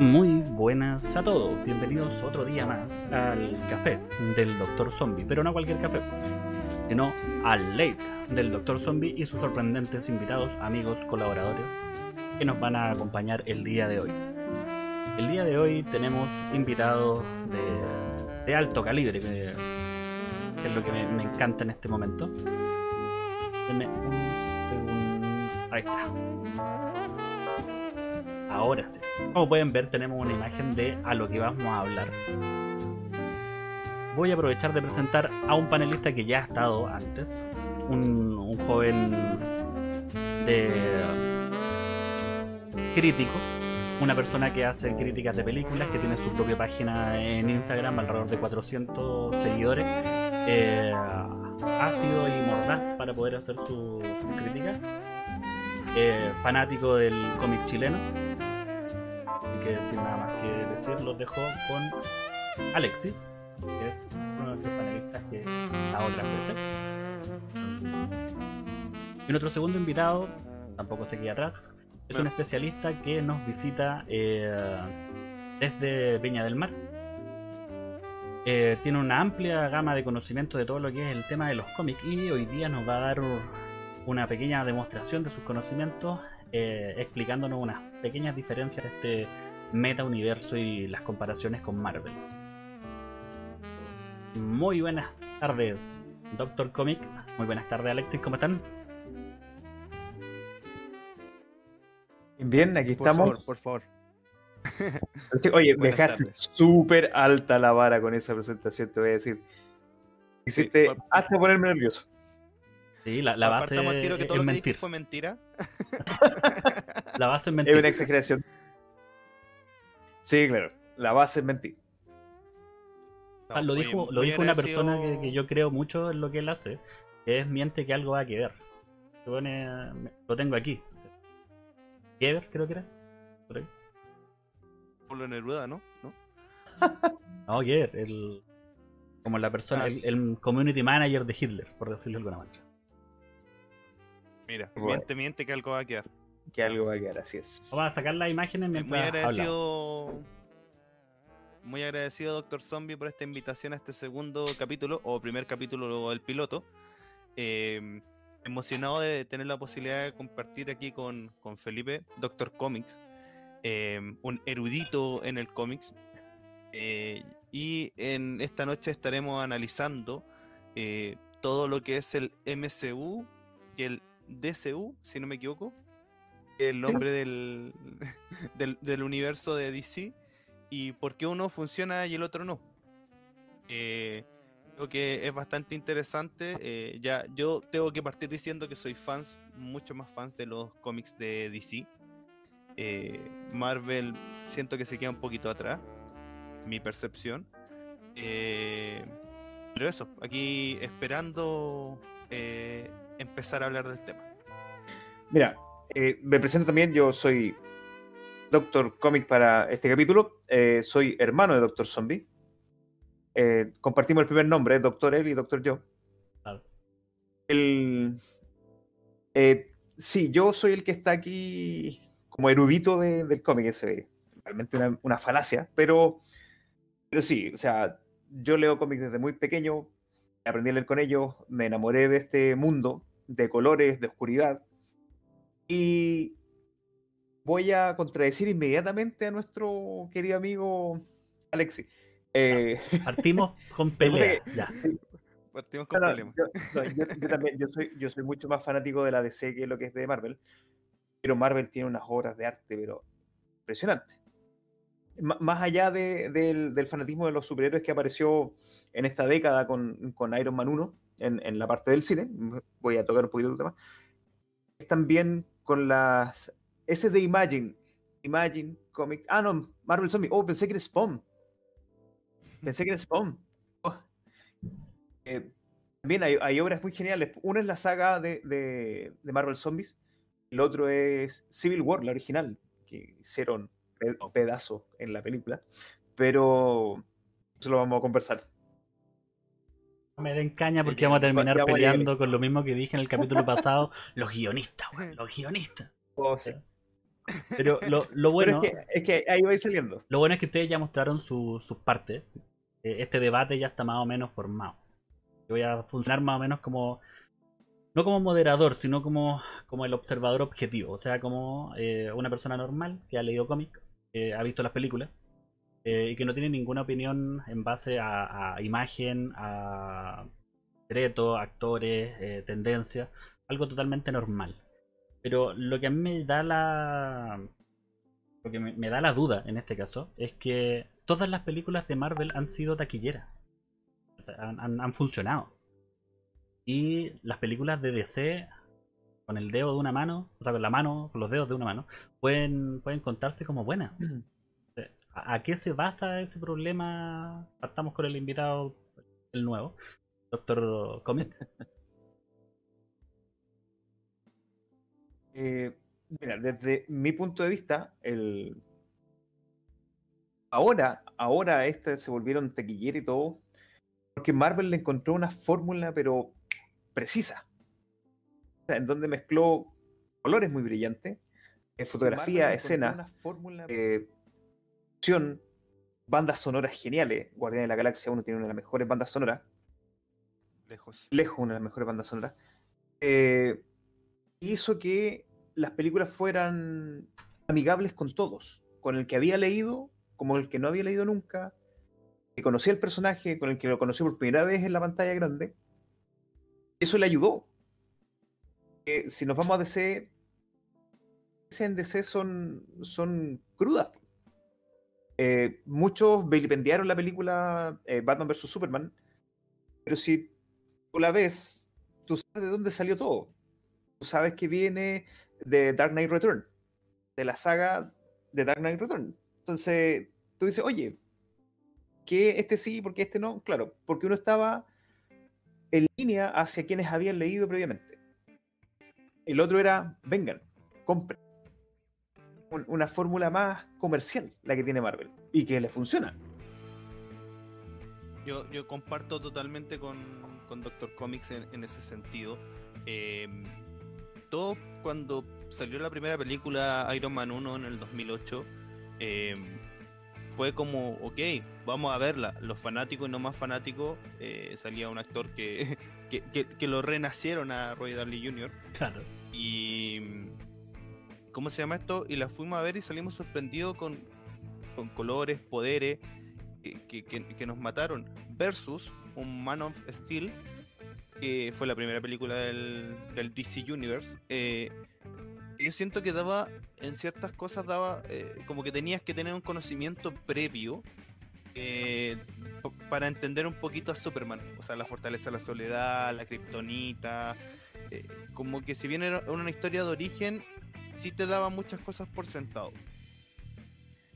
Muy buenas a todos, bienvenidos otro día más al café del Dr. Zombie, pero no cualquier café, sino al late del Dr. Zombie y sus sorprendentes invitados, amigos, colaboradores que nos van a acompañar el día de hoy. El día de hoy tenemos invitados de, alto calibre, que, es lo que me, encanta en este momento. Un. Ahí está. Ahora sí. Como pueden ver, tenemos una imagen de a lo que vamos a hablar. Voy a aprovechar de presentar a un panelista que ya ha estado antes. Un, joven de crítico. Una persona que hace críticas de películas, que tiene su propia página en Instagram, alrededor de 400 seguidores. Eh, ácido y mordaz para poder hacer su, su crítica. Eh, fanático del cómic chileno. Que sin nada más que decir, los dejo con Alexis, que es uno de nuestros panelistas que está otras veces. Y nuestro segundo invitado, tampoco se queda atrás, es un especialista que nos visita eh, desde Peña del Mar. Eh, tiene una amplia gama de conocimiento de todo lo que es el tema de los cómics y hoy día nos va a dar una pequeña demostración de sus conocimientos eh, explicándonos unas pequeñas diferencias de este meta universo y las comparaciones con Marvel. Muy buenas tardes, Doctor Comic. Muy buenas tardes, Alexis. ¿Cómo están? Bien, aquí Por estamos. favor, por favor. Oye, me dejaste súper alta la vara con esa presentación, te voy a decir. Hiciste por- hasta ponerme nervioso. Sí, la, la base tiro que es todo lo que mentir. dije fue mentira. La base es Es mentir. una exageración. Sí, claro. La base es mentir. Ah, lo muy- dijo, lo muy dijo una persona que, agradecido- que yo creo mucho en lo que él hace, que es miente que algo va a quedar. Se pone, lo tengo aquí. Geber, creo que era. Por ahí. Pablo Neruda, ¿no? ¿No? No, Geber, el, como la persona, Ah. el, el community manager de Hitler, por decirlo de alguna manera. Mira, Bueno. miente, miente que algo va a quedar. Que algo va a quedar, así es. Vamos a sacar las imágenes Eh, Muy mientras hablamos. Muy agradecido, Doctor Zombie, por esta invitación a este segundo capítulo, o primer capítulo del piloto. Eh, emocionado de tener la posibilidad de compartir aquí con, con Felipe, Doctor Comics, eh, un erudito en el cómics. Eh, y en esta noche estaremos analizando eh, todo lo que es el MCU y el DCU, si no me equivoco, el nombre del, del, universo de DC y por qué uno funciona y el otro no. Eh, creo que es bastante interesante. eh, ya yo tengo que partir diciendo que soy fans, mucho más fans de los cómics de DC. Eh, Marvel siento que se queda un poquito atrás, mi percepción. Eh, pero eso, aquí esperando empezar a hablar del tema. Mira, me presento también. Yo soy Doctor Comic para este capítulo. Eh, soy hermano de Doctor Zombie. Eh, compartimos el primer nombre, Doctor él y Doctor yo. Claro. El, eh, sí, yo soy el que está aquí como erudito de- del cómic. Es eh, realmente una, una falacia, pero, pero sí, o sea, yo leo cómics desde muy pequeño, aprendí a leer con ellos, me enamoré de este mundo de colores, de oscuridad, y voy a contradecir inmediatamente a nuestro querido amigo Alexi. Eh, Partimos con pelea. Ya. Partimos con no, no, problemas. yo, no, yo- yo también, yo soy, yo soy mucho más fanático de la DC que lo que es de Marvel, pero Marvel tiene unas obras de arte, pero impresionantes. M- más allá de- del, del fanatismo de los superhéroes que apareció en esta década con, con Iron Man 1, en, en la parte del cine, voy a tocar un poquito el tema, es también con las... Ese de Imagine, Imagine Comics, ah no, Marvel Zombie, oh, pensé que era Spawn, pensé que era Spawn. Oh. Eh, también hay, hay obras muy geniales. Una es la saga de, de- de Marvel Zombies. El otro es Civil War, la original, que hicieron pe- pedazo en la película. Pero eso lo vamos a conversar. No me den caña porque vamos a terminar a peleando con lo mismo que dije en el capítulo pasado. Los guionistas, weón, los guionistas. Oh, sí. Pero lo, lo Pero bueno, es, que, es que ahí va a ir saliendo. lo bueno es que ustedes ya mostraron su- sus partes. Eh, Este debate ya está más o menos formado. Yo voy a funcionar más o menos como. No como moderador, sino como, como el observador objetivo. O sea, como eh, una persona normal que ha leído cómic, que ha visto las películas, eh, y que no tiene ninguna opinión en base a, a imagen, a secretos, actores, eh, tendencias. Algo totalmente normal. Pero lo que a mí me da la. Lo que me, me da la duda en este caso es que todas las películas de Marvel han sido taquilleras. O sea, han, han- han funcionado. Y las películas de DC, con el dedo de una mano, o sea, con la mano, con los dedos de una mano, pueden, pueden contarse como buenas. Sea, ¿A, a qué se basa ese problema? Partamos con el invitado, el nuevo, Doctor Comic. Eh, mira, desde mi punto de vista, el... ahora, ahora este se volvieron tequillero y todo, porque Marvel le encontró una fórmula, pero precisa, O sea, en donde mezcló colores muy brillantes, eh, fotografía, escena, eh, acción, bandas sonoras geniales. Guardián de la Galaxia 1 tiene una de las mejores bandas sonoras Lejos. lejos una de las mejores bandas sonoras, eh, hizo que las películas fueran amigables con todos, con el que había leído, como el que no había leído nunca, que conocía el personaje, con el que lo conoció por primera vez en la pantalla grande. Eso le ayudó. Si nos vamos a DC en DC son, son crudas. Eh, muchos vilipendiaron la película eh, Batman vs. Superman, pero si tú la ves, tú sabes de dónde salió todo. Sabes que viene de Dark Knight Return, de la saga de Dark Knight Return. Entonces, tú dices, oye, que este sí, porque este no? Claro, porque uno estaba en línea hacia quienes habían leído previamente. El otro era, vengan, compren. Un- Una fórmula más comercial, la que tiene Marvel, y que le funciona. Yo, yo comparto totalmente con, con Doctor Comics en, ese sentido. Eh, todo cuando salió la primera película Iron Man 1 en el 2008, eh, fue como, ok, vamos a verla. Los fanáticos y no más fanáticos, eh, salía un actor que, que, que- que lo renacieron a Roy Downey Jr. Claro. Y. ¿Cómo se llama esto? Y la fuimos a ver y salimos sorprendidos con, con colores, poderes que- que nos mataron. Versus un Man of Steel, que fue la primera película del, del DC Universe. eh, yo siento que daba, en ciertas cosas, daba eh, como que tenías que tener un conocimiento previo eh, para entender un poquito a Superman. O sea, la fortaleza de la soledad, la kriptonita. eh, como que si bien era una historia de origen, sí te daba muchas cosas por sentado.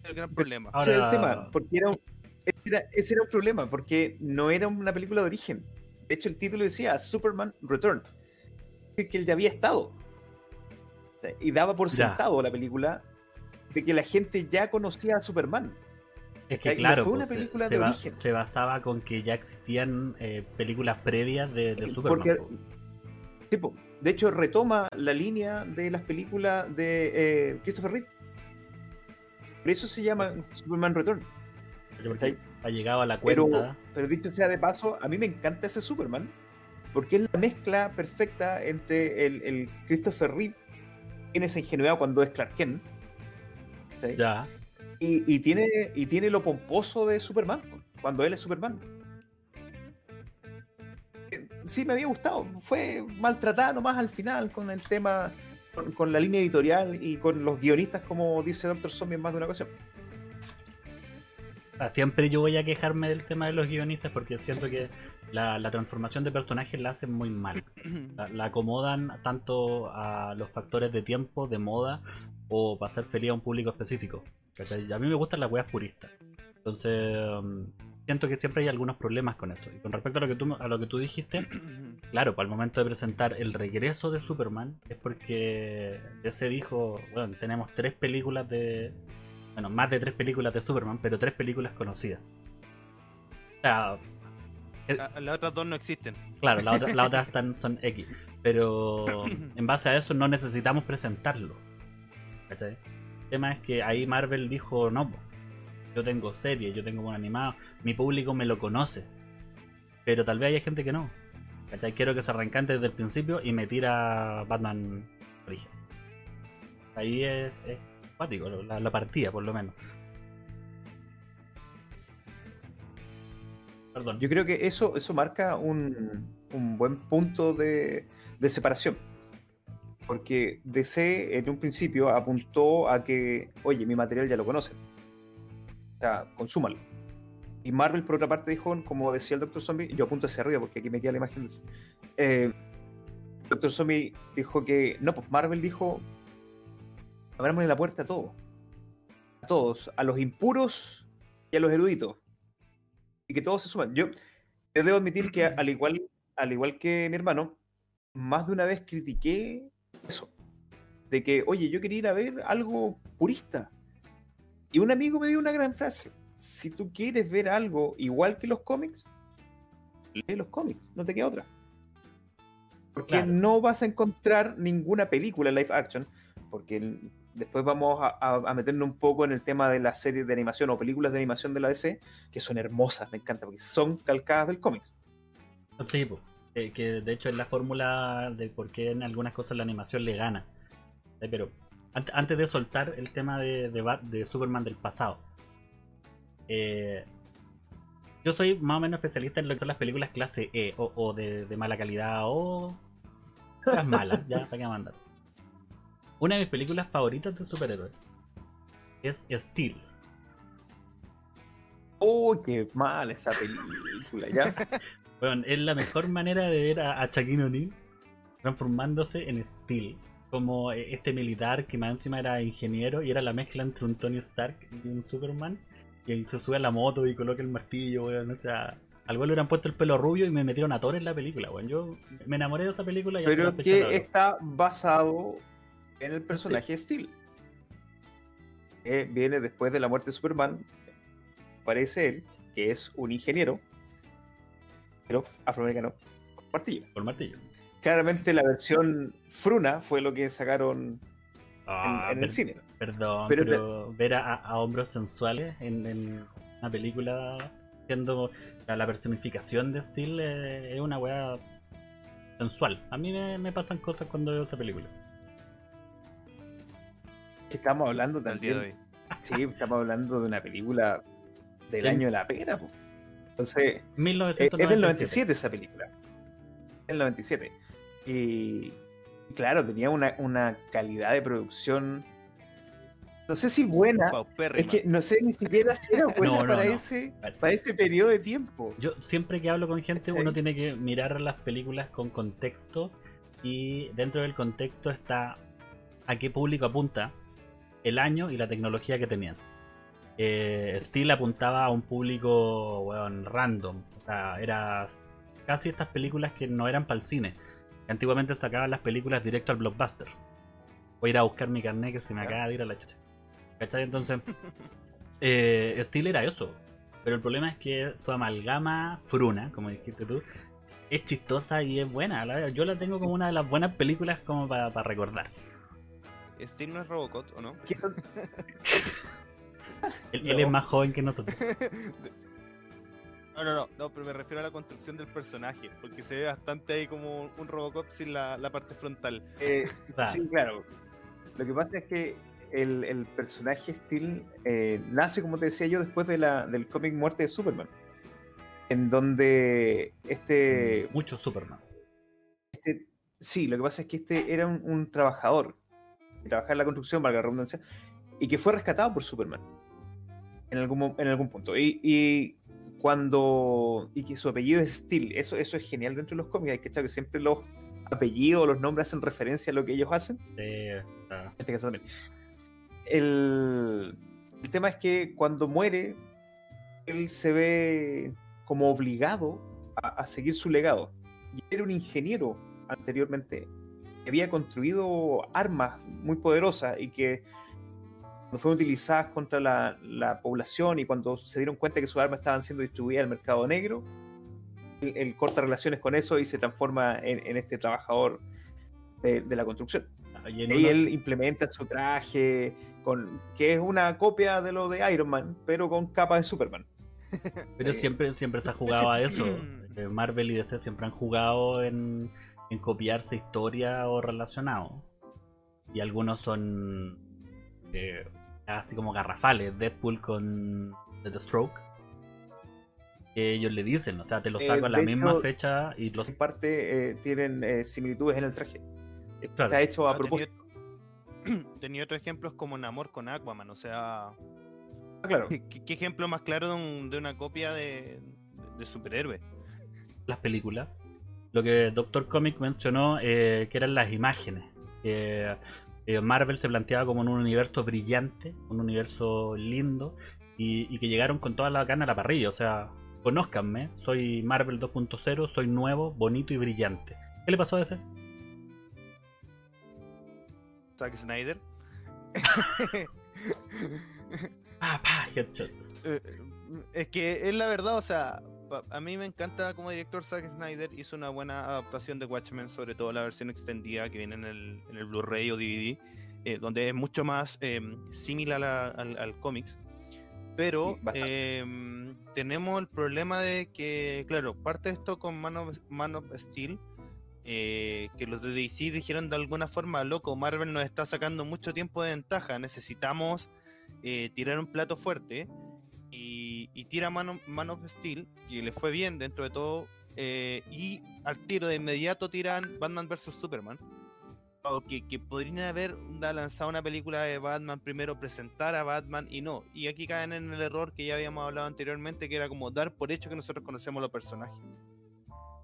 El gran problema. Ahora- Ese era el tema, porque era un, ese, era, ese era un problema, porque no era una película de origen. De hecho, el título decía Superman Return. Que él ya había estado. Y daba por Ya. sentado la película de que la gente ya conocía a Superman. Es que claro, fue una pues, se- película se, de origen. se basaba con que ya existían eh, películas previas de, de Superman. Porque, po. tipo, de hecho, retoma la línea de las películas de eh, Christopher Reeve. Por eso se llama Superman Return. Ha llegado a la cuenta. pero dicho sea de paso, a mí me encanta ese Superman, porque es la mezcla perfecta entre el, el Christopher Reeve, tiene esa ingenuidad cuando es Clark Kent, ¿sí? Ya. y, y tiene, y tiene lo pomposo de Superman, cuando él es Superman. Eh, Sí, me había gustado. Fue maltratada nomás al final con el tema, con, con la línea editorial y con los guionistas, como dice Doctor Zombie en más de una ocasión. Ah, Siempre yo voy a quejarme del tema de los guionistas porque siento que la, la transformación de personajes la hacen muy mal. La, la acomodan tanto a los factores de tiempo, de moda o para hacer feliz a un público específico. A mí me gustan las weas puristas. Entonces, um, siento que siempre hay algunos problemas con eso. Y con respecto a lo que tú, a lo que tú dijiste, claro, para el momento de presentar el regreso de Superman, es porque ya se dijo, bueno, tenemos tres películas de. Bueno, más de tres películas de Superman, pero tres películas conocidas. O sea, La- Las otras dos no existen. Claro, las otras, las otras están, son X. Pero en base a eso no necesitamos presentarlo. ¿Cachai? El tema es que ahí Marvel dijo, no, yo tengo series, yo tengo un animado, mi público me lo conoce. Pero tal vez hay gente que no. ¿Cachai? Quiero que se arrancante desde el principio y me tira Batman origen. Ahí es, es cuático, la, la partida por lo menos. Perdón. Yo creo que eso, eso marca un, un buen punto de, de separación. Porque DC en un principio apuntó a que, oye, mi material ya lo conocen. O sea, consúmalo. Y Marvel, por otra parte, dijo, como decía el Dr. Zombie, yo apunto hacia arriba porque aquí me queda la imagen. Eh, Dr. Zombie dijo que, no, pues Marvel dijo, abramosle la puerta a todos. A todos, a los impuros y a los eruditos. Y que todos se suman. Yo, yo debo admitir que al igual, al igual que mi hermano, más de una vez critiqué eso. De que, oye, yo quería ir a ver algo purista. Y un amigo me dio una gran frase. Si tú quieres ver algo igual que los cómics, lee los cómics, no te queda otra. Porque Claro. no vas a encontrar ninguna película live action, porque después vamos a, meternos un poco en el tema de las series de animación o películas de animación de la DC, que son hermosas, me encanta, porque son calcadas del cómics. Sí, po. Eh, que de hecho es la fórmula de por qué en algunas cosas la animación le gana. Eh, Pero ant- antes de soltar el tema de, de, Superman del pasado, eh, yo soy más o menos especialista en lo que son las películas clase E o, de mala calidad o las malas, ya para qué mandar. Una de mis películas favoritas de superhéroes es Steel. ¡Oh, qué mal esa película! ¿ya? Bueno, es la mejor manera de ver a, a Shaquille O'Neal transformándose en Steel. Como eh, este militar que más encima era ingeniero y era la mezcla entre un Tony Stark y un Superman. Y ahí se sube a la moto y coloca el martillo, weón. O sea, al güey le hubieran puesto el pelo rubio y me metieron a Thor en la película, weón. Yo me enamoré de esta película y Pero que está basado en el personaje Steel. Que viene después de la muerte de Superman. Parece él, que es un ingeniero, pero afroamericano, con martillo. Por martillo. Claramente la versión Fruna fue lo que sacaron en, Ah, en el cine. Perdón, Pero pero, ver a, a hombros sensuales en, en una película siendo la, la personificación de Steel eh, es una weá sensual. A mí me, me pasan cosas cuando veo esa película. Que estamos hablando el día de también. hoy. Sí, estamos hablando de una película del año de la pera. Entonces, Eh, es 1997. del 97 esa película. Del 97. Y claro, tenía una, una calidad de producción. No sé si buena. Es que no sé ni siquiera si era buena No, no, para, no. Ese, para ese periodo de tiempo. Yo siempre que hablo con gente, uno tiene que mirar las películas con contexto y dentro del contexto está a qué público apunta el año y la tecnología que tenían. Eh, Steel apuntaba a un público weón, random, o sea, era casi estas películas que no eran para el cine. Antiguamente sacaban las películas directo al blockbuster. Voy a ir a buscar mi carnet que se me acaba de ir a la chucha. ¿Cachai? Entonces, eh, Steel era eso. Pero el problema es que su amalgama fruna, como dijiste tú, es chistosa y es buena. Yo la tengo como una de las buenas películas como para recordar. Steve no es Robocop, ¿o no? ¿Qué son- Él, es más joven que nosotros. No, no, no, no, pero me refiero a la construcción del personaje, porque se ve bastante ahí como un Robocop sin la, la parte frontal. Eh, sí, claro. Lo que pasa es que el, el personaje Steel eh, nace, como te decía yo, después de la, del cómic Muerte de Superman. En donde este, mucho Superman. este- Sí, lo que pasa es que este era un, un trabajador. Que trabajaba en la construcción, valga la redundancia. Y que fue rescatado por Superman. En algún, en algún punto. Y, y cuando. Y que su apellido es Steel. Eso, eso es genial dentro de los cómics. Hay que echar que siempre los apellidos los nombres hacen referencia a lo que ellos hacen. Ah, En este caso también. El, el tema es que cuando muere, él se ve como obligado a, a seguir su legado. Y era un ingeniero anteriormente que había construido armas muy poderosas y que cuando fueron utilizadas contra la, la población y cuando se dieron cuenta que sus armas estaban siendo distribuidas al mercado negro, él, él corta relaciones con eso y se transforma en, en este trabajador de- de la construcción. Y en Y él implementa su traje, con, que es una copia de lo de Iron Man, pero con capa de Superman. Pero siempre, siempre se ha jugado a eso. Eh, Marvel y DC siempre han jugado en, en copiarse historia o relacionados. Y algunos son eh, así como garrafales. Deadpool con The Stroke. Que ellos le dicen, o sea, te lo Eh, saco a la de misma hecho, fecha y los En parte eh, tienen eh, similitudes en el traje. Está hecho a Ah, propósito. tenía, tenía otros ejemplos como Namor con Aquaman, o sea, Ah, claro. ¿qué, qué ejemplo más claro de, un- de una copia de, de superhéroe? las películas. Lo que Doctor Comic mencionó, eh, que eran las imágenes. Eh, Marvel se planteaba como en un universo brillante, un universo lindo, y, y que llegaron con toda la gana a la parrilla. O sea, conózcanme, soy Marvel 2.0, soy nuevo, bonito y brillante. ¿Qué le pasó a ese? Zack Snyder. Ah, pa, headshot. Eh, es que es la verdad, o sea, a mí me encanta como director Zack Snyder hizo una buena adaptación de Watchmen, sobre todo la versión extendida que viene en el, en el Blu-ray o DVD, eh, donde es mucho más eh, similar a al, al cómics. Pero eh, tenemos el problema de que, claro, parte de esto con Man of, Man of Steel, eh, que los de DC dijeron de alguna forma, loco, Marvel nos está sacando mucho tiempo de ventaja, necesitamos eh, tirar un plato fuerte y, y tira Man Man of Steel, que le fue bien dentro de todo, eh, y al tiro de inmediato tiran Batman vs. Superman. Que, que podrían haber lanzado una película de Batman primero, presentar a Batman y no. Y aquí caen en el error que ya habíamos hablado anteriormente, que era como dar por hecho que nosotros conocemos los personajes.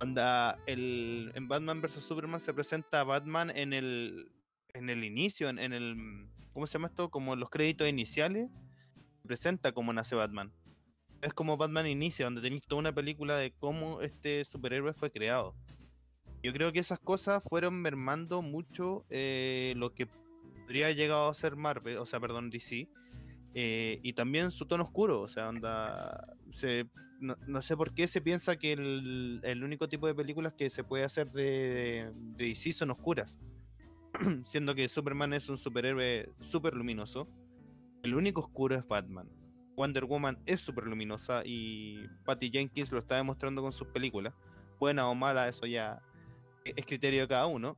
Anda, el, en Batman vs. Superman se presenta a Batman en el, en el inicio, en, el. ¿Cómo se llama esto? Como en los créditos iniciales. Se presenta cómo nace Batman. Es como Batman inicia, donde tenéis toda una película de cómo este superhéroe fue creado. Yo creo que esas cosas fueron mermando mucho eh, lo que podría haber llegado a ser Marvel, o sea, perdón, DC. eh, y también su tono oscuro, o sea, onda. No, sé por qué se piensa que el, el único tipo de películas que se puede hacer de, de DC son oscuras. Siendo que Superman es un superhéroe súper luminoso. El único oscuro es Batman. Wonder Woman es súper luminosa y Patty Jenkins lo está demostrando con sus películas. Buena o mala, eso ya e- es criterio de cada uno.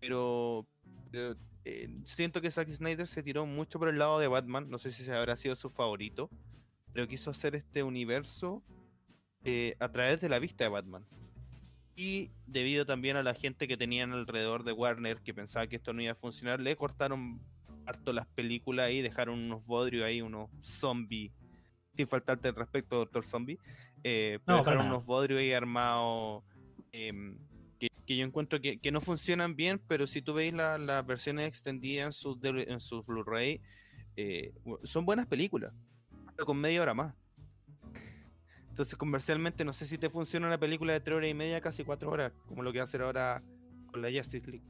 Pero eh, eh, siento que Zack Snyder se tiró mucho por el lado de Batman. No sé si se habrá sido su favorito. Pero quiso hacer este universo eh, a través de la vista de Batman. Y debido también a la gente que tenían alrededor de Warner que pensaba que esto no iba a funcionar, le cortaron harto las películas y dejaron unos bodrios ahí, unos zombies. Sin faltarte el respeto, Doctor Zombie. eh, pero No, para dejaron unos bodrios ahí armados em, que, que yo encuentro que, que no funcionan bien, pero si tú veis la- las versiones extendidas en sus, en sus Blu-ray, eh, son buenas películas, pero con media hora más. Entonces, comercialmente, no sé si te funciona una película de tres horas y media, casi cuatro horas, como lo que va a hacer ahora con la Justice League.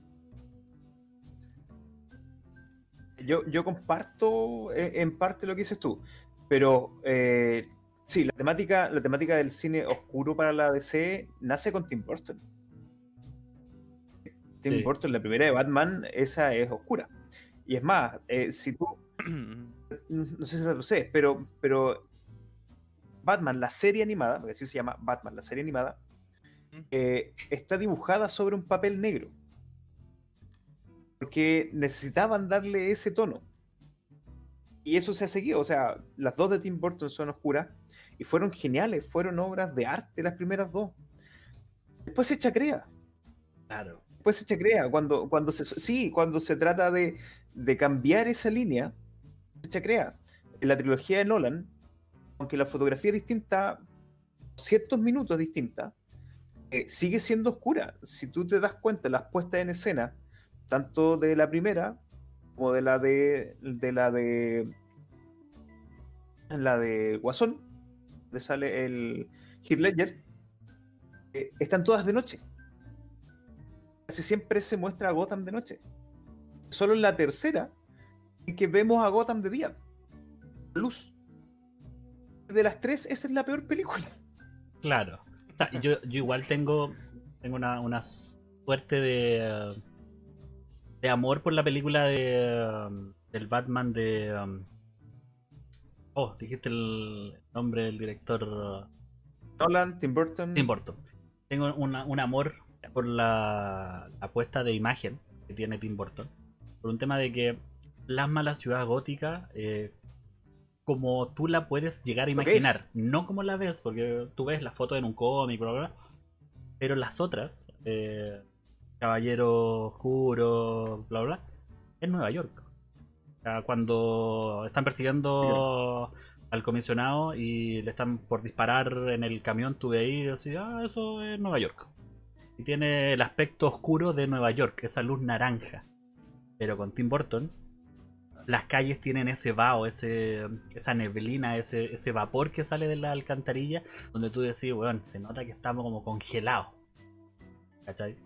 Yo, yo comparto eh, en parte lo que dices tú, pero eh, sí, la temática, la temática del cine oscuro para la DC nace con Tim Burton. Tim Sí. Burton, la primera de Batman, esa es oscura. Y es más, eh, si tú, no sé si lo sé, pero, pero Batman, la serie animada, porque así se llama Batman, la serie animada, eh, está dibujada sobre un papel negro. Porque necesitaban darle ese tono. Y eso se ha seguido. O sea, las dos de Tim Burton son oscuras y fueron geniales, fueron obras de arte las primeras dos. Después se chacrea. Claro. Después se chacrea. Cuando, cuando se, sí, cuando se trata de, de cambiar esa línea, se chacrea. En la trilogía de Nolan, aunque la fotografía es distinta, ciertos minutos distinta, eh, sigue siendo oscura. Si tú te das cuenta, las puestas en escena, tanto de la primera como de la de, de la de la de Guasón, donde sale el Heath Ledger, eh, están todas de noche. Casi siempre se muestra a Gotham de noche. Solo en la tercera en que vemos a Gotham de día. Luz. De las tres, esa es la peor película. Claro. Yo, yo igual tengo, tengo una, una suerte de, de amor por la película de um, del Batman de um, oh dijiste el nombre del director uh, Nolan, Tim Burton. Tim Burton. Tengo una- un amor por la, la puesta de imagen que tiene Tim Burton por un tema de que plasma la ciudad gótica eh, como tú la puedes llegar a imaginar. No como la ves porque tú ves la foto en un cómic bla, bla, bla, pero las otras eh, Caballero Oscuro bla bla es Nueva York O sea, cuando están persiguiendo al comisionado y le están por disparar en el camión, tú ahí decís, ah, eso es Nueva York. Y tiene el aspecto oscuro de Nueva York, esa luz naranja. Pero con Tim Burton, las calles tienen ese vaho, ese, esa neblina, ese, ese vapor que sale de la alcantarilla, donde tú decís, weón, se nota que estamos como congelados. ¿Cachai?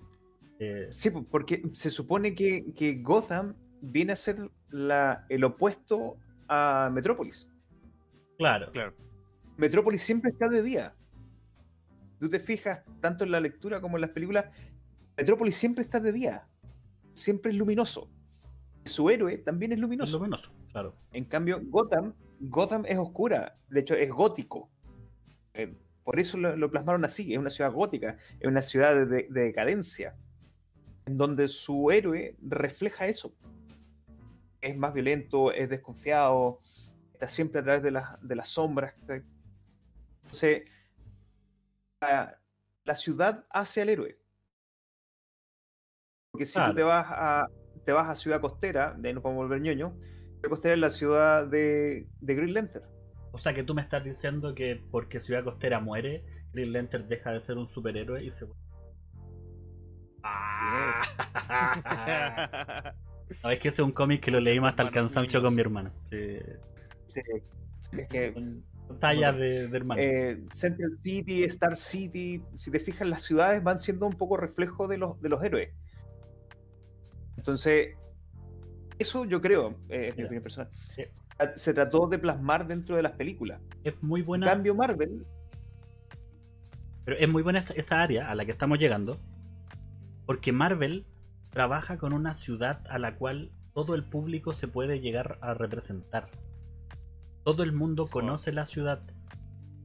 Eh, Sí, po, porque se supone que, que Gotham viene a ser la, el opuesto a Metrópolis. claro, Claro. Metrópolis siempre está de día. Tú te fijas tanto en la lectura como en las películas, Metrópolis siempre está de día. Siempre es luminoso. Su héroe también es es luminoso. luminoso, claro. En cambio, Gotham, Gotham es oscura. De hecho, es gótico. Eh, por eso lo, lo plasmaron así. Es una ciudad gótica. Es una ciudad de decadencia. En donde su héroe refleja eso. Es más violento, es desconfiado, está siempre a través de, las- de las sombras. Entonces, la, la ciudad hace al héroe. Porque si Claro. tú te vas a te vas a Ciudad Costera, de ahí nos podemos volver ñoño, Ciudad Costera es la ciudad de, de Green Lantern. O sea que tú me estás diciendo que porque Ciudad Costera muere, Green Lantern deja de ser un superhéroe y se vuelve. Ah. No, es que ese es un cómic que lo leímos hasta el Hermanos cansancio niños. con mi hermana. Sí. Sí, es que tallas de, de hermano. eh, Central City, Star City, si te fijas, las ciudades van siendo un poco reflejo de los, de los héroes. Entonces, eso yo creo, eh, es mi opinión personal, Sí. se trató de plasmar dentro de las películas. es muy En buena. cambio, Marvel, Pero es muy buena esa, esa área a la que estamos llegando. Porque Marvel trabaja con una ciudad a la cual todo el público se puede llegar a representar. Todo el mundo conoce la ciudad.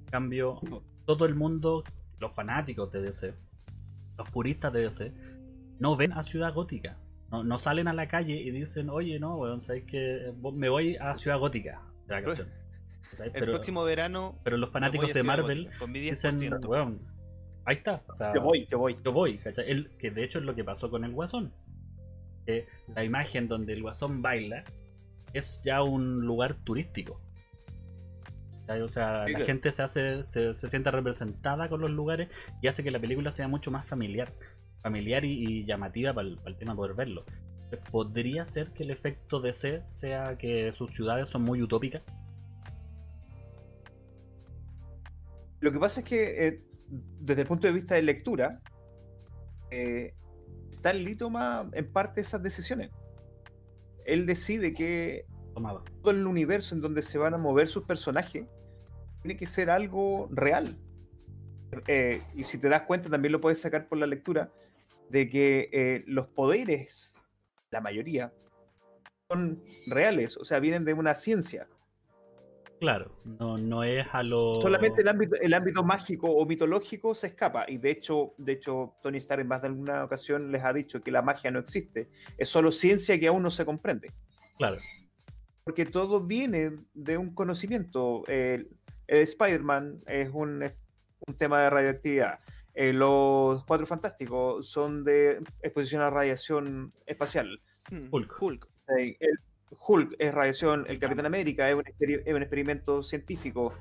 En cambio, todo el mundo, los fanáticos de DC, los puristas de DC, no ven a Ciudad Gótica. No, no salen a la calle y dicen, oye, no, weón, ¿sabes que Me voy a Ciudad Gótica de Pero, próximo verano. pero los fanáticos de Marvel Gótica, dicen, 10%. weón, ahí está. o sea, yo voy, yo voy. yo voy, ¿cachai? El- que de hecho es lo que pasó con el Guasón. Que la imagen donde el Guasón baila es ya un lugar turístico. O sea, Sí, la claro. gente se hace, se, se siente representada con los lugares y hace que la película sea mucho más familiar. Familiar y, y llamativa para el, para el tema de poder verlo. ¿Podría ser que el efecto de C sea que sus ciudades son muy utópicas? Lo que pasa es que, eh, desde el punto de vista de lectura, eh, Stan Lee toma en parte esas decisiones. Él decide que Tomaba. todo el universo en donde se van a mover sus personajes tiene que ser algo real. Eh, y si te das cuenta, también lo puedes sacar por la lectura, de que eh, los poderes, la mayoría, son reales, o sea, vienen de una ciencia. Claro, no, no es a lo. Solamente el ámbito, el ámbito mágico o mitológico se escapa. Y de hecho, de hecho, Tony Stark en más de alguna ocasión les ha dicho que la magia no existe. Es solo ciencia que aún no se comprende. Claro, porque todo viene de un conocimiento. El, el Spider-Man es un, un tema de radioactividad. Eh, los Cuatro Fantásticos son de exposición a radiación espacial. Hulk. Hulk. Eh, el Hulk es radiación, el Capitán América es un, es un experimento científico.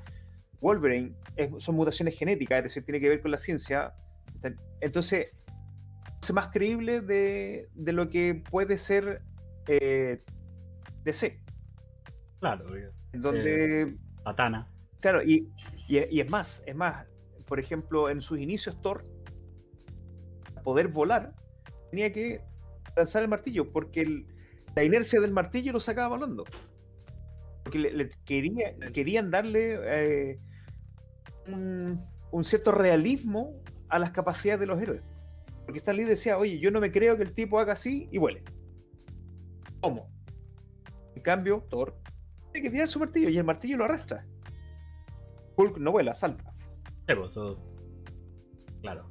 Wolverine es- son mutaciones genéticas, es decir, tiene que ver con la ciencia. Entonces, es más creíble de, de lo que puede ser eh, DC, claro. en donde Satana. Claro, y, y, y es más, es más, por ejemplo, en sus inicios Thor, para poder volar, tenía que lanzar el martillo, porque el- la inercia del martillo lo sacaba volando. Porque le, le quería, querían darle eh, un, un cierto realismo a las capacidades de los héroes. Porque Stan Lee decía, oye, yo no me creo que el tipo haga así y vuele. ¿Cómo? En cambio, Thor tiene que tirar su martillo y el martillo lo arrastra. Hulk no vuela, salta. Pues, Claro.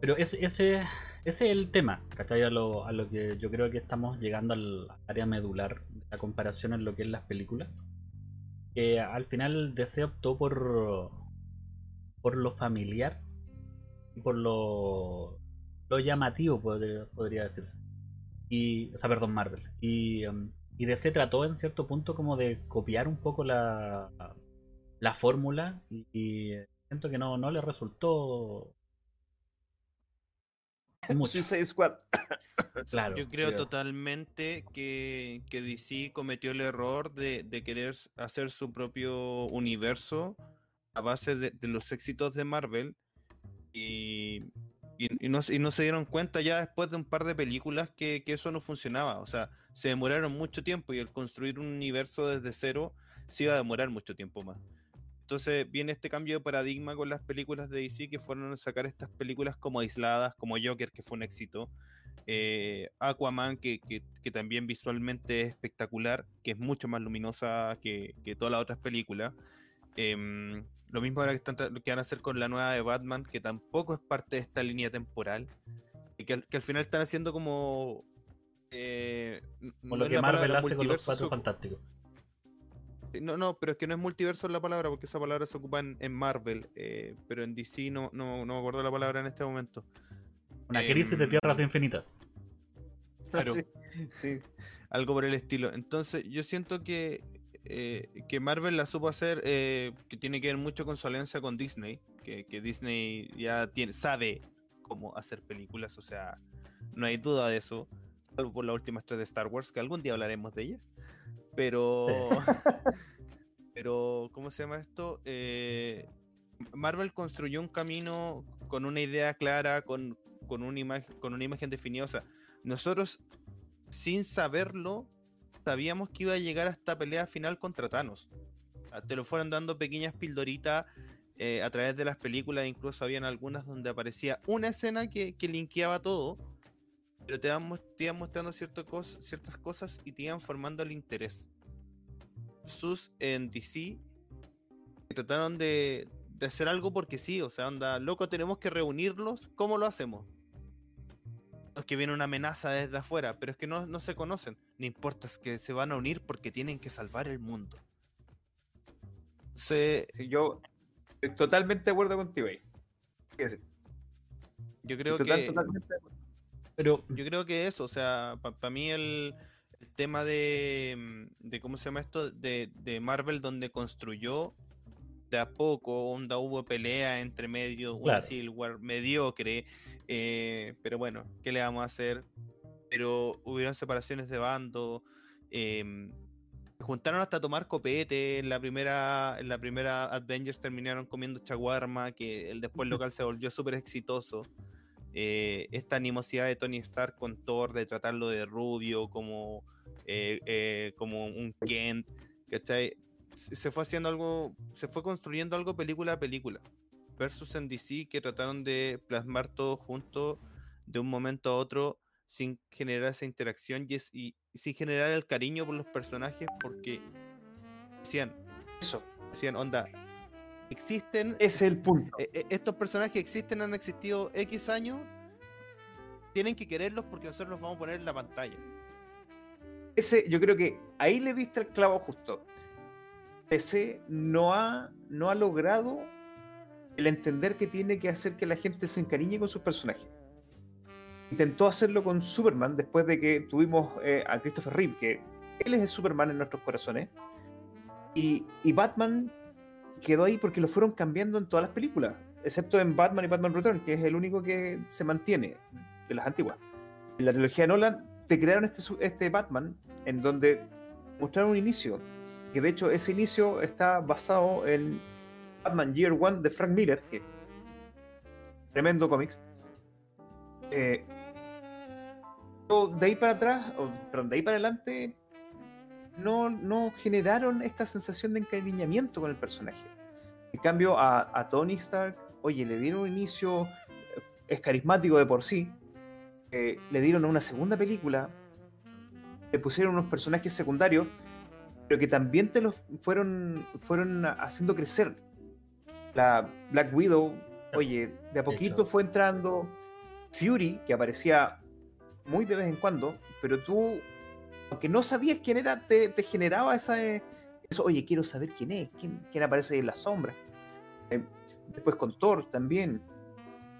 Pero ese, ese, ese es el tema, ¿cachai? A lo, que yo creo que estamos llegando al área medular de la comparación en lo que es las películas. Que al final DC optó por, por lo familiar y por lo, lo llamativo, podría, podría decirse. Y, o sea, perdón, Marvel. Y, um, y DC trató en cierto punto como de copiar un poco la, la fórmula y, y siento que no, no le resultó mucho. Suicide Squad. Claro. Yo creo pero- totalmente que, que DC cometió el error de, de querer hacer su propio universo a base de, de los éxitos de Marvel y, y- y no, se- y no se dieron cuenta ya después de un par de películas que, que eso no funcionaba. O sea, se demoraron mucho tiempo y el construir un universo desde cero se iba a demorar mucho tiempo más. Entonces viene este cambio de paradigma con las películas de DC que fueron a sacar estas películas como aisladas, como Joker, que fue un éxito, eh, Aquaman, que, que- que también visualmente es espectacular, que es mucho más luminosa que, que todas las otras películas. Em, lo mismo ahora que, están que van a hacer con la nueva de Batman, que tampoco es parte de esta línea temporal, y que, al, que al final están haciendo como... eh, Como lo que Marvel hace con los cuatro fantásticos. No, no, pero es que no es multiverso la palabra, porque esa palabra se ocupa en, en Marvel, eh, pero en DC no, no, no me acuerdo la palabra en este momento. Una crisis de Em, tierras infinitas. Claro. Sí, sí. algo por el estilo. Entonces, yo siento que, eh, que Marvel la supo hacer, eh, que tiene que ver mucho con su alianza con Disney, que, que Disney ya tiene, sabe cómo hacer películas, o sea, no hay duda de eso, salvo por las últimas tres de Star Wars, que algún día hablaremos de ellas. Pero, pero, ¿cómo se llama esto? Eh, Marvel construyó un camino con una idea clara, con, con, una imagen, con una imagen definida. O sea, nosotros, sin saberlo, sabíamos que iba a llegar a esta pelea final contra Thanos. Ah, Te lo fueron dando pequeñas pildoritas eh, a través de las películas, incluso habían algunas donde aparecía una escena que, que linkeaba todo, pero te iban, mos- te iban mostrando cierto cos- ciertas cosas y te iban formando el interés. Sus en DC trataron de, de hacer algo porque sí, o sea, onda, loco, tenemos que reunirlos, ¿cómo lo hacemos? Es que viene una amenaza desde afuera, pero es que no, no se conocen. No importa, es que se van a unir porque tienen que salvar el mundo. Se, Sí, yo estoy totalmente de acuerdo contigo ahí. Yo creo total- que totalmente. Pero yo creo que eso, o sea, para mí el, el tema de, mm, de cómo se llama esto de, de Marvel donde construyó de a poco, onda hubo pelea entre medio, una Claro. Civil War mediocre, eh, pero bueno, ¿qué le vamos a hacer? Pero hubieron separaciones de bando, se juntaron hasta tomar copete, en la primera, en la primera Avengers terminaron comiendo chaguarma, que el después local se volvió súper exitoso. Eh, esta animosidad de Tony Stark con Thor, de tratarlo de rubio, como, eh, eh, como un Kent, ¿cachai? Se fue haciendo algo, se fue construyendo algo película a película. Versus en DC que trataron de plasmar todo junto de un momento a otro sin generar esa interacción y, es- y- y sin generar el cariño por los personajes porque decían, Eso, decían, onda, existen es el punto. eh, eh, estos personajes existen, han existido X años, tienen que quererlos porque nosotros los vamos a poner en la pantalla. Ese, yo creo que ahí le diste el clavo justo. DC no ha, no ha logrado el entender que tiene que hacer que la gente se encariñe con sus personajes. Intentó hacerlo con Superman después de que tuvimos eh, a Christopher Reeve, que él es el Superman en nuestros corazones. Y, y Batman quedó ahí porque lo fueron cambiando en todas las películas, excepto en Batman y Batman Return, que es el único que se mantiene de las antiguas. En la trilogía de Nolan te crearon este, este Batman en donde mostraron un inicio, que de hecho ese inicio está basado en Batman Year One de Frank Miller, que tremendo cómics. Eh, de ahí para atrás, o, perdón, de ahí para adelante, no, no generaron esta sensación de encariñamiento con el personaje. En cambio, a, a Tony Stark, oye, le dieron un inicio, eh, es carismático de por sí, eh, le dieron una segunda película le pusieron unos personajes secundarios, pero que también te los fueron, fueron haciendo crecer. La Black Widow, oye, de a poquito fue entrando Fury, que aparecía muy de vez en cuando, pero tú, aunque no sabías quién era, te, te generaba esa, eh, eso, oye, quiero saber quién es, quién, quién aparece en la sombra. Eh, después con Thor también.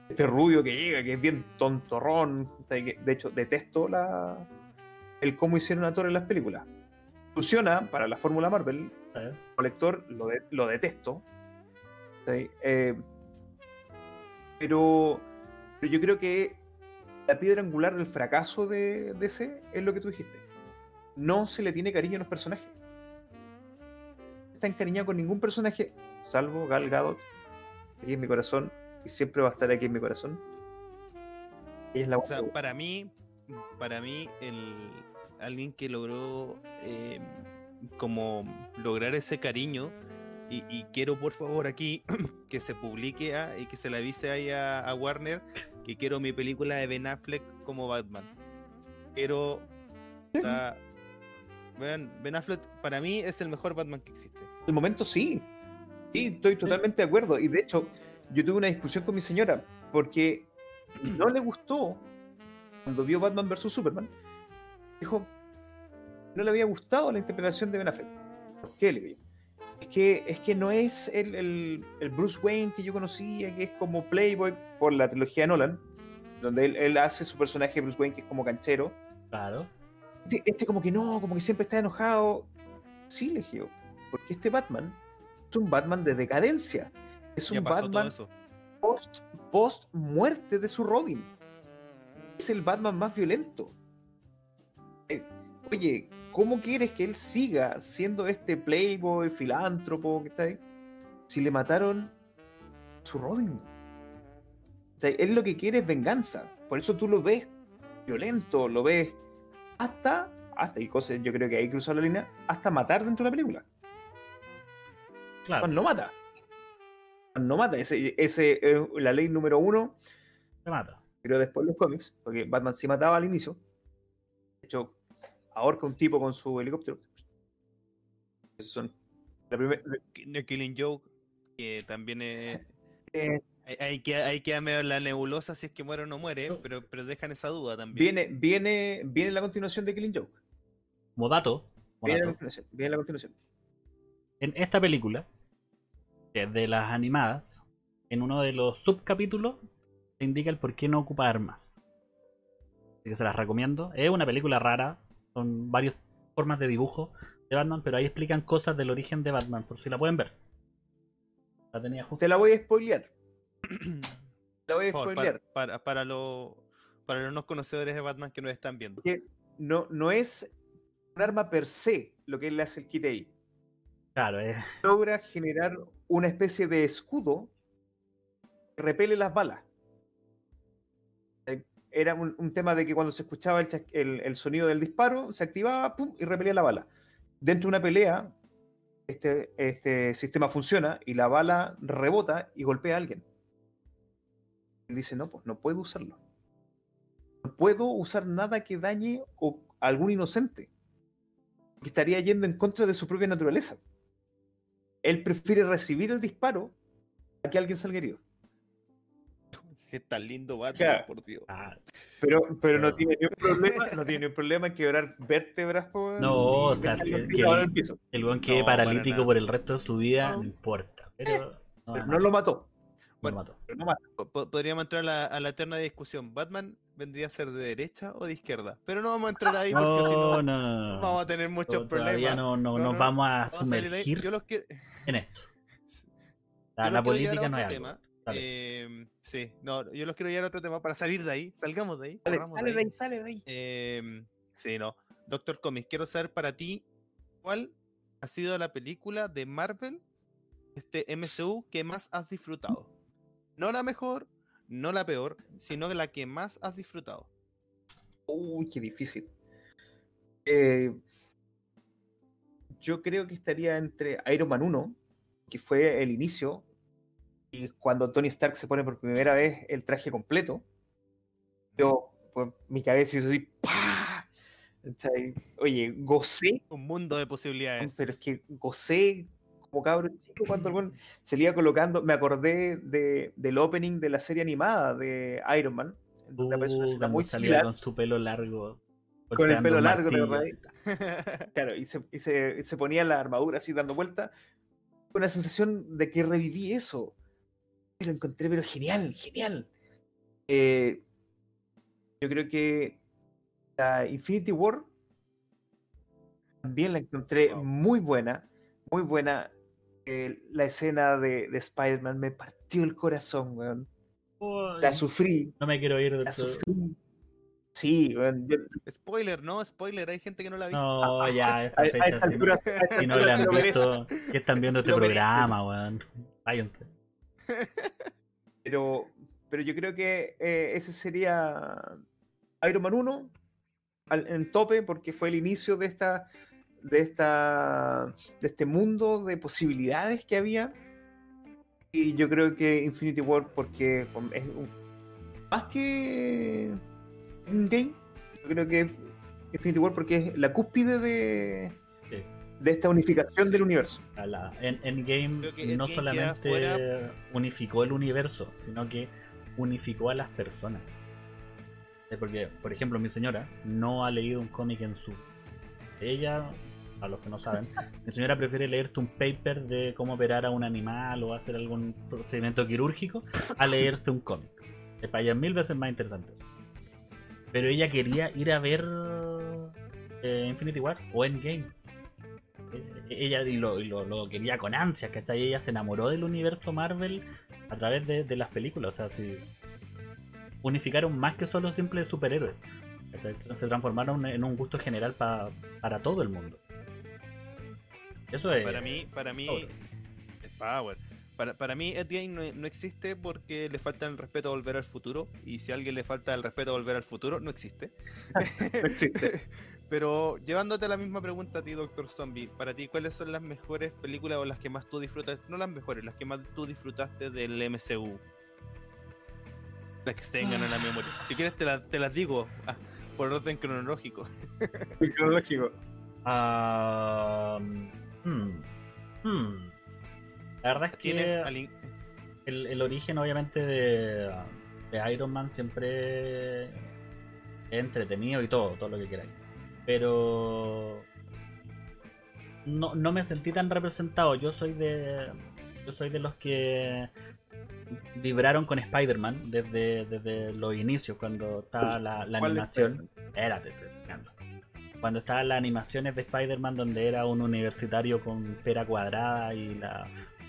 Este rubio que llega, que es bien tontorrón. De hecho, detesto la, el cómo hicieron a Thor en las películas. Funciona para la fórmula Marvel, como lector lo, de- lo detesto. ¿sí? Eh, pero, pero yo creo que la piedra angular del fracaso de DC es lo que tú dijiste. No se le tiene cariño a los personajes. No está encariñado con ningún personaje, salvo Gal Gadot, aquí en mi corazón, y siempre va a estar aquí en mi corazón. Ella es la O sea, para mí, para mí, el, alguien que logró eh, como lograr ese cariño, y, y quiero por favor aquí que se publique ah, y que se le avise ahí a, a Warner que quiero mi película de Ben Affleck como Batman. Quiero... vean, Ben Affleck para mí es el mejor Batman que existe. el momento sí. Sí, estoy totalmente de acuerdo. Y de hecho, yo tuve una discusión con mi señora porque no le gustó cuando vio Batman vs Superman. Dijo, no le había gustado la interpretación de Ben Affleck. ¿Por qué? Le digo. Es que, es que no es el, el- el Bruce Wayne que yo conocía, que es como Playboy por la trilogía Nolan, donde él, él hace su personaje Bruce Wayne que es como canchero. Claro. Este, este como que no, como que siempre está enojado. Sí, le dije yo, porque este Batman es un Batman de decadencia. Es Ya un Batman post, post muerte de su Robin. Es el Batman más violento. Eh, oye, ¿cómo quieres que él siga siendo este playboy, filántropo que está ahí? Si le mataron su Robin. O sea, él lo que quiere es venganza. Por eso tú lo ves violento, lo ves hasta, hasta, y cosas, yo creo que ahí cruzó la línea, hasta matar dentro de la película. Claro. Batman no mata. No mata. Ese, ese es la ley número uno Se mata. pero después los cómics, porque Batman sí mataba al inicio. De hecho, ahorca un tipo con su helicóptero. Esos son la primer- The Killing Joke, que también es... eh, Hay, que, hay que medio la nebulosa si es que muere o no muere, pero, pero dejan esa duda también. viene, viene, viene la continuación de Killing Joke. Como dato, Viene la continuación. Viene la continuación. en esta película, que es de las animadas, en uno de los subcapítulos se indica el por qué no ocupa armas. Así que se las recomiendo. Es una película rara, son varias formas de dibujo de Batman, pero ahí explican cosas del origen de Batman, por si la pueden ver. La tenía justo. Te la voy a spoilear. Te la voy a Por favor, spoilear. para, para, para, lo- para los no conocedores de Batman que nos están viendo. Que no, no es un arma per se lo que él le hace el kit ahí. Claro, es logra generar una especie de escudo que repele las balas. Eh, Era un, un tema de que cuando se escuchaba el, el- el sonido del disparo, se activaba pum, y repelía la bala. Dentro de una pelea, este, este sistema funciona y la bala rebota y golpea a alguien. Dice, no, pues no puedo usarlo. No puedo usar nada que dañe o- a algún inocente. Que estaría yendo en contra de su propia naturaleza él prefiere recibir el disparo a que alguien salga herido. Qué tan lindo Batman, Claro. por Dios. ah, Pero, pero no Claro. tiene ni un problema, no tiene ni un problema en quebrar vértebras por No, o sea, el piso. el weón quede No, para paralítico por el resto de su vida, No. no importa. Pero no, Pero no, no lo mató. Bueno, no Podríamos entrar a la, a la eterna discusión. ¿Batman vendría a ser de derecha o de izquierda? Pero no vamos a entrar ahí porque si No, no, no, no, vamos a tener muchos Todavía problemas. no, no, No, nos no, vamos a sumergir Yo los quiero, en esto. La, la política no es algo. tema. Dale. Eh, sí, no, yo los quiero llevar a otro tema para salir de ahí. Salgamos de ahí. Sale, corramos sale de ahí, sale de ahí. Eh, sí, no. Doctor Comics, quiero saber para ti cuál ha sido la película de Marvel, este MCU, que más has disfrutado. No la mejor, no la peor, sino la que más has disfrutado. Uy, qué difícil. Eh, yo creo que estaría entre Iron Man 1, que fue el inicio, y cuando Tony Stark se pone por primera vez el traje completo. Yo, pues, mi cabeza hizo así, ¡pah! Oye, gocé, Un mundo de posibilidades. pero es que gocé como cabro chico cuando el se le iba colocando. Me acordé de, del opening de la serie animada de Iron Man, donde aparece una Uh, escena muy similar. con su pelo largo. Con el pelo largo. Claro, y se, y se- y se ponía la armadura así dando vuelta. Una sensación de que reviví eso. Y Lo encontré, pero genial, genial. Eh, yo creo que la Infinity War también la encontré Wow. muy buena, muy buena. Eh, la escena de, de Spider-Man me partió el corazón, weón. La sufrí, no me quiero ir de la sufrí. Sí, weón. yo- Spoiler, no, spoiler, hay gente que no la ha visto. No, ya, a esta fecha. si, no altura la han visto, ¿qué están viendo este programa, weón? Váyanse. Pero, pero yo creo que eh, ese sería Iron Man 1 al- en tope porque fue el inicio de esta de esta de este mundo de posibilidades que había y yo creo que Infinity War porque es un- más que un game yo creo que Infinity War porque es la cúspide de Sí. de esta unificación Sí. del universo la- en Endgame no Endgame solamente fuera- unificó el universo, sino que unificó a las personas. Eh, Porque, por ejemplo, mi señora no ha leído un cómic en su. Ella, a los que no saben, mi señora prefiere leerte un paper de cómo operar a un animal o hacer algún procedimiento quirúrgico a leerte un cómic. Es para ella mil veces más interesante. Pero ella quería ir a ver eh, Infinity War o Endgame. Eh, ella y lo, quería con ansias, ¿cachai? Ella se enamoró del universo Marvel a través de, las películas, o sea, si unificaron más que solo simples superhéroes. Se transformaron en un gusto general pa- para todo el mundo. Eso es... Para mí, para mí, Power. es Power. Para, para mí, Endgame no, no existe porque le falta el respeto a volver al futuro. Y si a alguien le falta el respeto a volver al futuro, no existe. No existe. Pero llevándote a la misma pregunta a ti, Doctor Zombie, para ti, ¿cuáles son las mejores películas o las que más tú disfrutas? No las mejores, las que más tú disfrutaste del MCU. Las que se tengan en la memoria. Si quieres, te, la- te las digo ah, por orden cronológico. Cronológico. Ah, hmm, hmm. La verdad es que el, el origen obviamente de, de Iron Man siempre es entretenido y todo, todo lo que queráis. Pero no, no me sentí tan representado. Yo soy de. Yo soy de los que vibraron con Spider-Man desde, desde los inicios, cuando estaba la, la ¿Cuál animación. Espérate, explicando. Cuando estaban las animaciones de Spider-Man donde era un universitario con pera cuadrada y la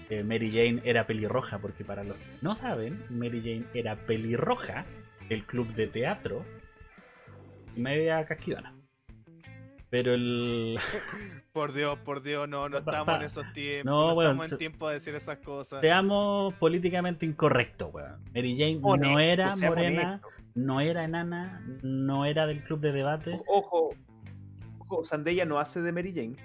eh, Mary Jane era pelirroja, porque para los que no saben, Mary Jane era pelirroja del club de teatro y media casquivana. Pero el. Por Dios, por Dios, no, no estamos pa- en esos tiempos. No, estamos se- en tiempo de decir esas cosas. Seamos políticamente incorrectos, weón. Mary Jane no era morena, no era enana, no era del club de debate. Ojo, ojo, Zendaya no hace de Mary Jane.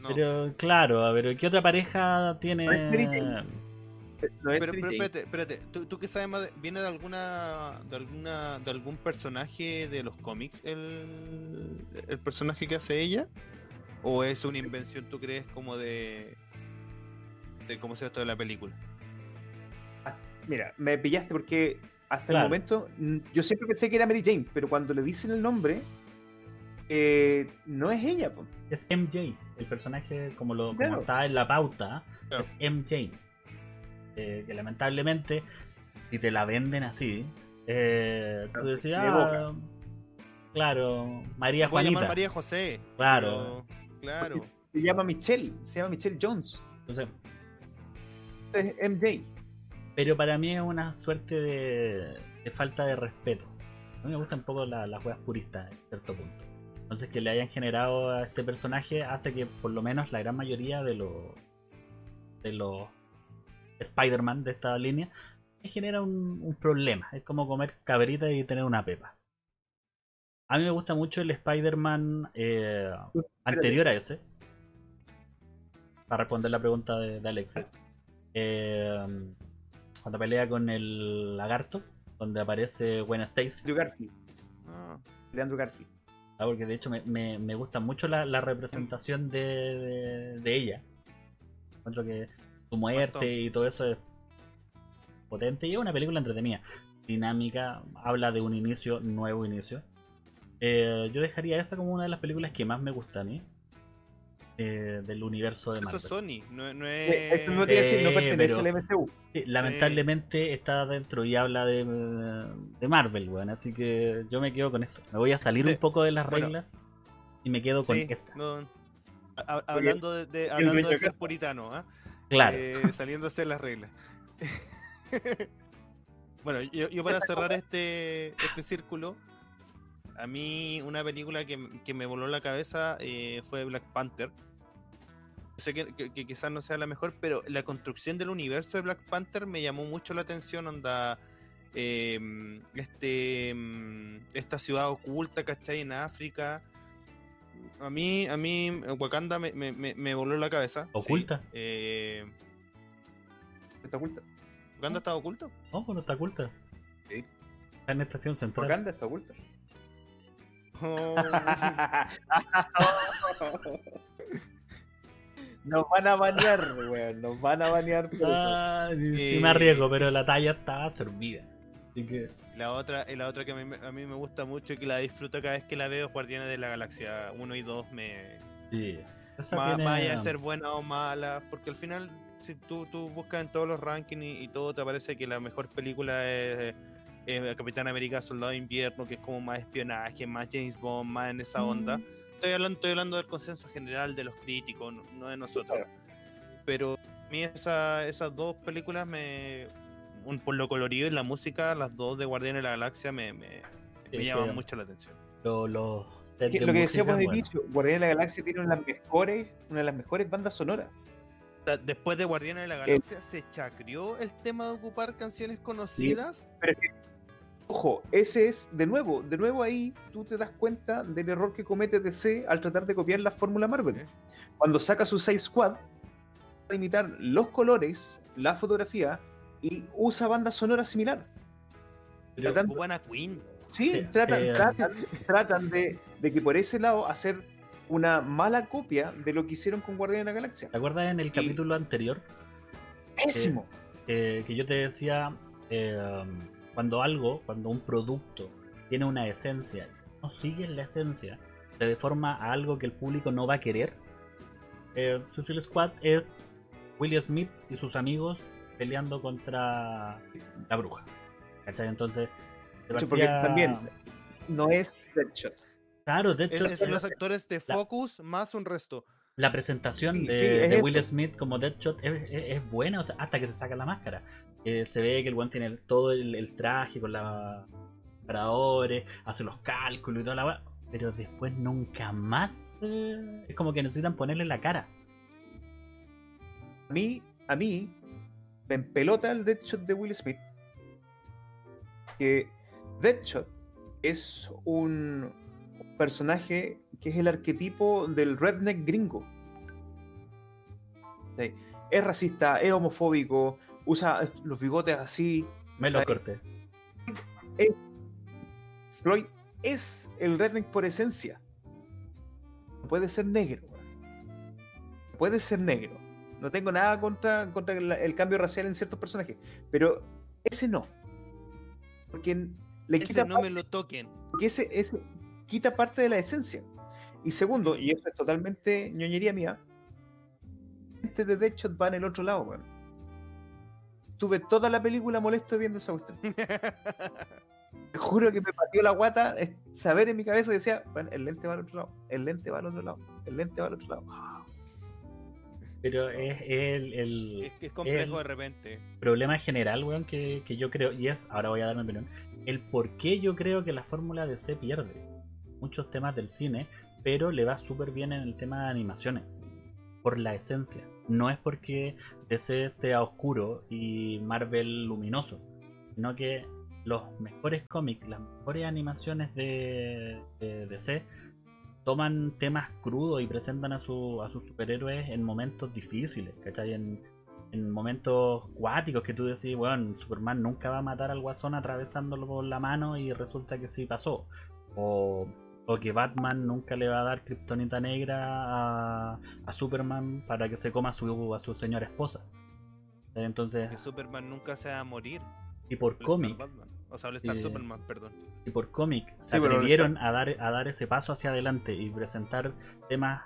No. Pero claro, pero ¿qué otra pareja tiene? No es Mary Jane. No es Pero, Mary pero Jane. espérate, espérate. ¿Tú, tú qué sabes más? de- ¿Viene de alguna, de alguna, de algún personaje de los cómics el, el personaje que hace ella? ¿O es una invención, tú crees, como de, de cómo se esto de la película? Mira, me pillaste porque hasta Claro. el momento yo siempre pensé que era Mary Jane, pero cuando le dicen el nombre, eh, no es ella. po. Es MJ, el personaje como lo como Claro. está en la pauta, Claro. es MJ. Eh, que lamentablemente, si te la venden así, eh, tú Claro, decías, de ah, claro, María Voy a llamar Juanita. María José. Claro. pero- claro. Se llama Michelle, se llama Michelle Jones. Entonces, Es MJ. pero para mí es una suerte de, de falta de respeto. A mí me gustan un poco la- las weas puristas en cierto punto. Entonces que le hayan generado a este personaje hace que por lo menos la gran mayoría de los de los Spider-Man de esta línea genera un, un problema. Es como comer cabrita y tener una pepa. A mí me gusta mucho el Spider-Man eh, anterior a ese. Para responder la pregunta de, de Alexa. Eh, cuando pelea con el lagarto, donde aparece Gwen Stacy. Andrew Garfield. Ah, De Andrew Garfield. Ah, Porque de hecho me, me, me gusta mucho la, la representación de, de, de ella. Encuentro que su muerte Bastón. y todo eso es potente y es una película entretenida. Dinámica, habla de un inicio, nuevo inicio. Eh, yo dejaría esa como una de las películas que más me gusta a mí. Eh, del universo de Eso Marvel. es Sony, no, no Eh, es. Esto no iba a decir, no Eh, pertenece pero- al MCU. Sí, lamentablemente está dentro y habla de, de Marvel, weón. Así que yo me quedo con eso. Me voy a salir un poco de las bueno. reglas y me quedo con Sí, esa. no- a- a- hablando de, de- hablando de ser puritano, ¿ah? Claro. Eh, saliéndose de las reglas. bueno, yo, yo para cerrar este, este círculo, a mí una película que, que me voló la cabeza eh, fue Black Panther. Sé que, que- que quizás no sea la mejor, pero la construcción del universo de Black Panther me llamó mucho la atención, onda... eh, este mm, esta ciudad oculta, ¿cachai? En África. A mí, a mí Wakanda me, me, me- me voló la cabeza. sí. ¿Oculta? Eh, ¿Está oculta? ¿Wakanda estaba oculto? No, pues no está oculta. Sí. Está en estación central. Wakanda está oculta. Oh, Nos van a banear, weón. Nos van a eso. Ah, sí, sí Eh, me arriesgo, pero la talla estaba servida. Así que. la otra, y la otra que a mí, me- a mí me gusta mucho y que la disfruto cada vez que la veo es Guardianes de la Galaxia 1 y 2 me, Sí. Esa Más, tiene- más allá de ser buena o mala, porque al final, si tú, tú buscas en todos los rankings y, y todo, te parece que la mejor película es, es Capitán América Soldado de Invierno, que es como más espionaje, más James Bond, más en esa onda. Estoy hablando, estoy hablando del consenso general de los críticos, no, no de nosotros. Claro. Pero a mí esa- esas dos películas me. un- por lo colorido y la música, las dos de Guardianes de la Galaxia me, me, Sí, me llaman sí. mucho la atención. lo- Que- de Lo que decíamos de bueno. inicio, Guardianes de la Galaxia tiene una de las mejores, una de las mejores bandas sonoras. Después de Guardianes de la Galaxia, ¿se chacreó el tema de ocupar canciones conocidas? Ojo, ese es, de nuevo, de nuevo ahí tú te das cuenta del error que comete DC al tratar de copiar la fórmula Marvel. ¿Eh? Cuando saca su 6 Squad, trata de imitar los colores, la fotografía y usa banda sonora similar. Pero- Tratando- a Queen. Sí, Sí, tratan, eh, tratan, tratan de, de que por ese lado hacer una mala copia de lo que hicieron con Guardianes de la Galaxia. ¿Te acuerdas en el capítulo anterior Pésimo. eh, que yo te decía eh, cuando algo, cuando un producto tiene una esencia, no sigue la esencia, se deforma a algo que el público no va a querer? Eh, Suicide Squad es William Smith y sus amigos peleando contra la bruja. ¿Cachai? Entonces, porque también no es Deadshot. Claro, de Es, hecho, es los actores de la- Focus más un resto. la presentación Sí, de, sí, es de. Will Smith como Deadshot es, es- es buena, o sea, hasta que te saca la máscara. Eh, se ve que el buen tiene todo el, traje con la paradores, hace los cálculos y toda la weá, pero después nunca más eh, es como que necesitan ponerle la cara. A mí, a mí, me empelota el Deadshot de Will Smith. Que Deadshot es un personaje que es el arquetipo del redneck gringo. Es racista, es homofóbico, usa los bigotes así. Me lo corté. Es, Floyd es el redneck por esencia. No puede ser negro. weón. Puede ser negro. No tengo nada contra, contra el, el cambio racial en ciertos personajes. Pero ese no. Porque le Ese quita no parte- me lo toquen. porque ese, ese quita parte de la esencia. Y segundo, y eso es totalmente ñoñería mía, la gente de Deadshot va en el otro lado, weón. Tuve toda la película molesto viendo esa cuestión. Te juro que me partió la guata saber en mi cabeza y decía, bueno, el lente va al otro lado, el lente va al otro lado, el lente va al otro lado. Pero es el, el- Es complejo el- de repente. problema general, weón, que, que yo creo, y es, ahora voy a dar mi opinión, el por qué yo creo que la fórmula de C pierde muchos temas del cine, pero le va súper bien en el tema de animaciones, por la esencia. No es porque DC esté a oscuro y Marvel luminoso, sino que los mejores cómics, las mejores animaciones de, de DC toman temas crudos y presentan a, su, a sus superhéroes en momentos difíciles, ¿cachai? En, en momentos cuáticos que tú decís, bueno, Superman nunca va a matar al guasón atravesándolo por la mano y resulta que sí pasó. O O que Batman nunca le va a dar kriptonita negra a, a Superman para que se coma a su, a su señora esposa. Entonces, Que Superman nunca se va a morir. y por cómic. O sea, All-Star Eh, Superman, perdón. y por cómic se Sí, atrevieron a dar, a dar ese paso hacia adelante y presentar temas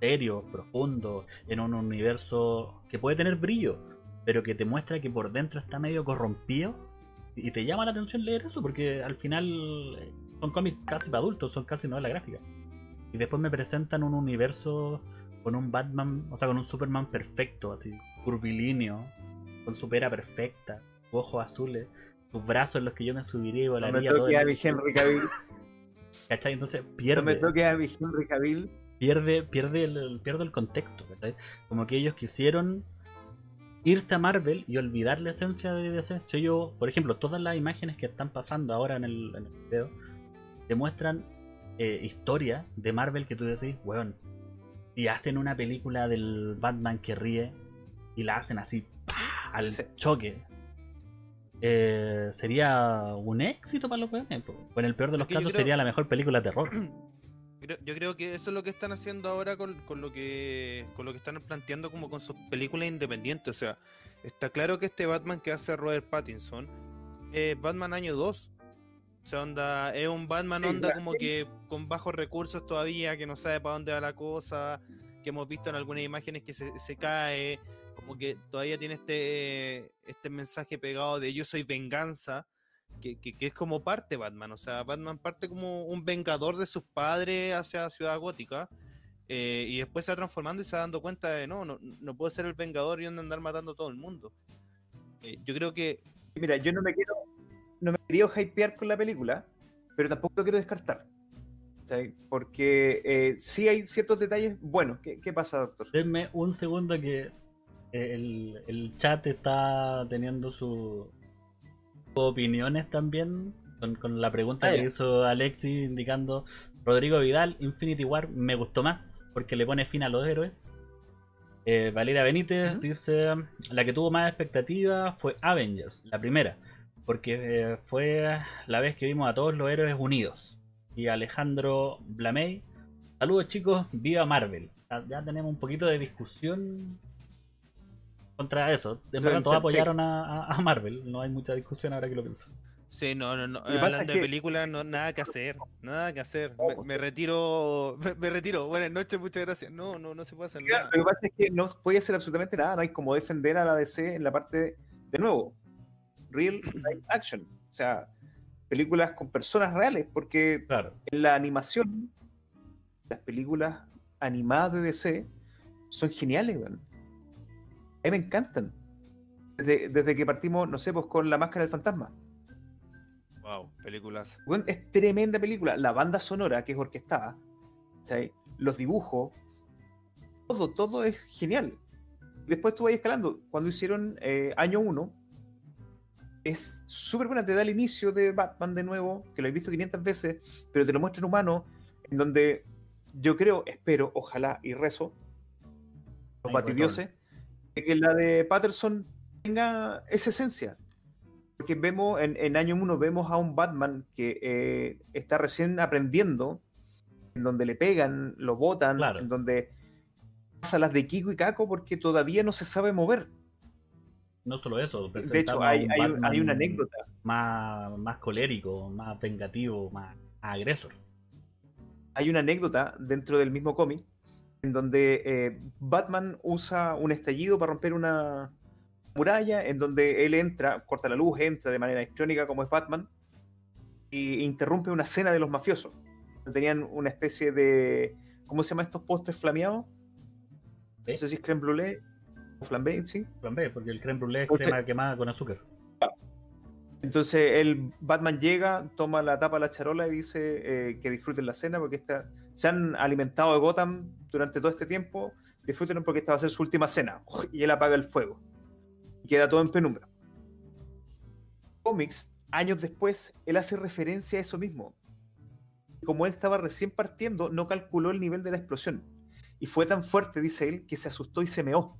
serios, profundos, en un universo que puede tener brillo, pero que te muestra que por dentro está medio corrompido. Y te llama la atención leer eso, porque al final son cómics casi para adultos, son casi novela gráfica. Y después me presentan un universo con un Batman, o sea, con un Superman perfecto, así, curvilíneo, con su pera perfecta, ojos azules, sus brazos en los que yo me subiría y No me volaría toques a mi Henry Cavill. ¿Cachai? Entonces No me pierde, toques a mi Henry Cavill. pierde, pierde el, pierde el contexto, ¿cachai? Como que ellos quisieron irse a Marvel y olvidar la esencia de DC. Yo, por ejemplo, todas las imágenes que están pasando ahora en el, en el video te muestran eh, historia de Marvel que tú decís, weón, si hacen una película del Batman que ríe y la hacen así ¡pah! al Sí. choque. eh, sería un éxito para los weones. O en el peor de los casos creo- sería la mejor película de terror. Yo creo que eso es lo que están haciendo ahora con, con lo que con lo que están planteando como con sus películas independientes. O sea, está claro que este Batman que hace Robert Pattinson es Batman año 2. O sea, onda, es un Batman Sí, onda como que con bajos recursos todavía, que no sabe para dónde va la cosa, que hemos visto en algunas imágenes que se, se cae, como que todavía tiene este, este mensaje pegado de yo soy venganza, que, que- que es como parte Batman, o sea, Batman parte como un vengador de sus padres hacia Ciudad Gótica, eh, y después se va transformando y se va dando cuenta de no, no, no puedo ser el vengador y andar matando a todo el mundo. Eh, yo creo que Mira, yo no me quiero, no me quería hypear con la película, pero tampoco lo quiero descartar. Porque eh, sí hay ciertos detalles buenos. ¿Qué, qué pasa, doctor? Denme un segundo que eh, el, el chat está teniendo su- sus opiniones también con, con la pregunta Ah, que ya. hizo Alexis indicando Rodrigo Vidal, Infinity War me gustó más porque le pone fin a los héroes. Eh, Valeria Benítez dice la que tuvo más expectativa fue Avengers, la primera, porque eh, fue la vez que vimos a todos los héroes unidos. Y Alejandro Blamey, saludos chicos, viva Marvel. Ya- tenemos un poquito de discusión contra eso. De verdad, todos apoyaron a, Marvel, no hay mucha discusión ahora que lo pienso. Sí, no, no, no. Hablando de que- películas, no, nada que hacer. Nada que hacer. No, Me, me retiro. Me, me retiro. Buenas noches, muchas gracias. No, no, no se puede hacer nada. Lo que pasa es que no puede hacer absolutamente nada. No hay como defender a la DC en la parte, de nuevo, real life action. O sea, películas con personas reales, porque Claro. en la animación, las películas animadas de DC son geniales, weón. A mí me encantan. Desde, desde que partimos, no sé, pues con La Máscara del Fantasma. Wow, películas. Es tremenda película. La banda sonora, que es orquestada, los dibujos, todo, todo es genial. Después tú vas escalando. Cuando hicieron eh, año 1, es súper buena. Te da el inicio de Batman de nuevo, que lo he visto 500 veces, pero te lo muestra en humano, en donde yo creo, espero, ojalá y rezo, los batidioses, de que la de Patterson tenga esa esencia. Porque vemos, en, en año 1 vemos a un Batman que eh, está recién aprendiendo, en donde le pegan, lo botan, Claro. en donde pasa las de Kiko y Caco porque todavía no se sabe mover. No solo eso, De hecho, hay, un hay, una anécdota. Más, más colérico, más vengativo, más agresor. Hay una anécdota dentro del mismo cómic en donde eh, Batman usa un estallido para romper una muralla, en donde él entra, corta la luz, entra de manera electrónica como es Batman, y interrumpe una cena de los mafiosos. Tenían una especie de. ¿Cómo se llama estos postres flameados? ¿Eh? No sé si es creme o flambé, sí. Plan B, porque el creme brûlée es Entonces- crema quemada con azúcar. Entonces el Batman llega, toma la tapa de la charola y dice eh, que disfruten la cena porque esta, se han alimentado de Gotham durante todo este tiempo. Disfruten porque esta va a ser su última cena. Y él apaga el fuego. Y queda todo en penumbra. Cómics, años después, él hace referencia a eso mismo. Como él estaba recién partiendo, no calculó el nivel de la explosión. Y fue tan fuerte, dice él, que se asustó y se meó.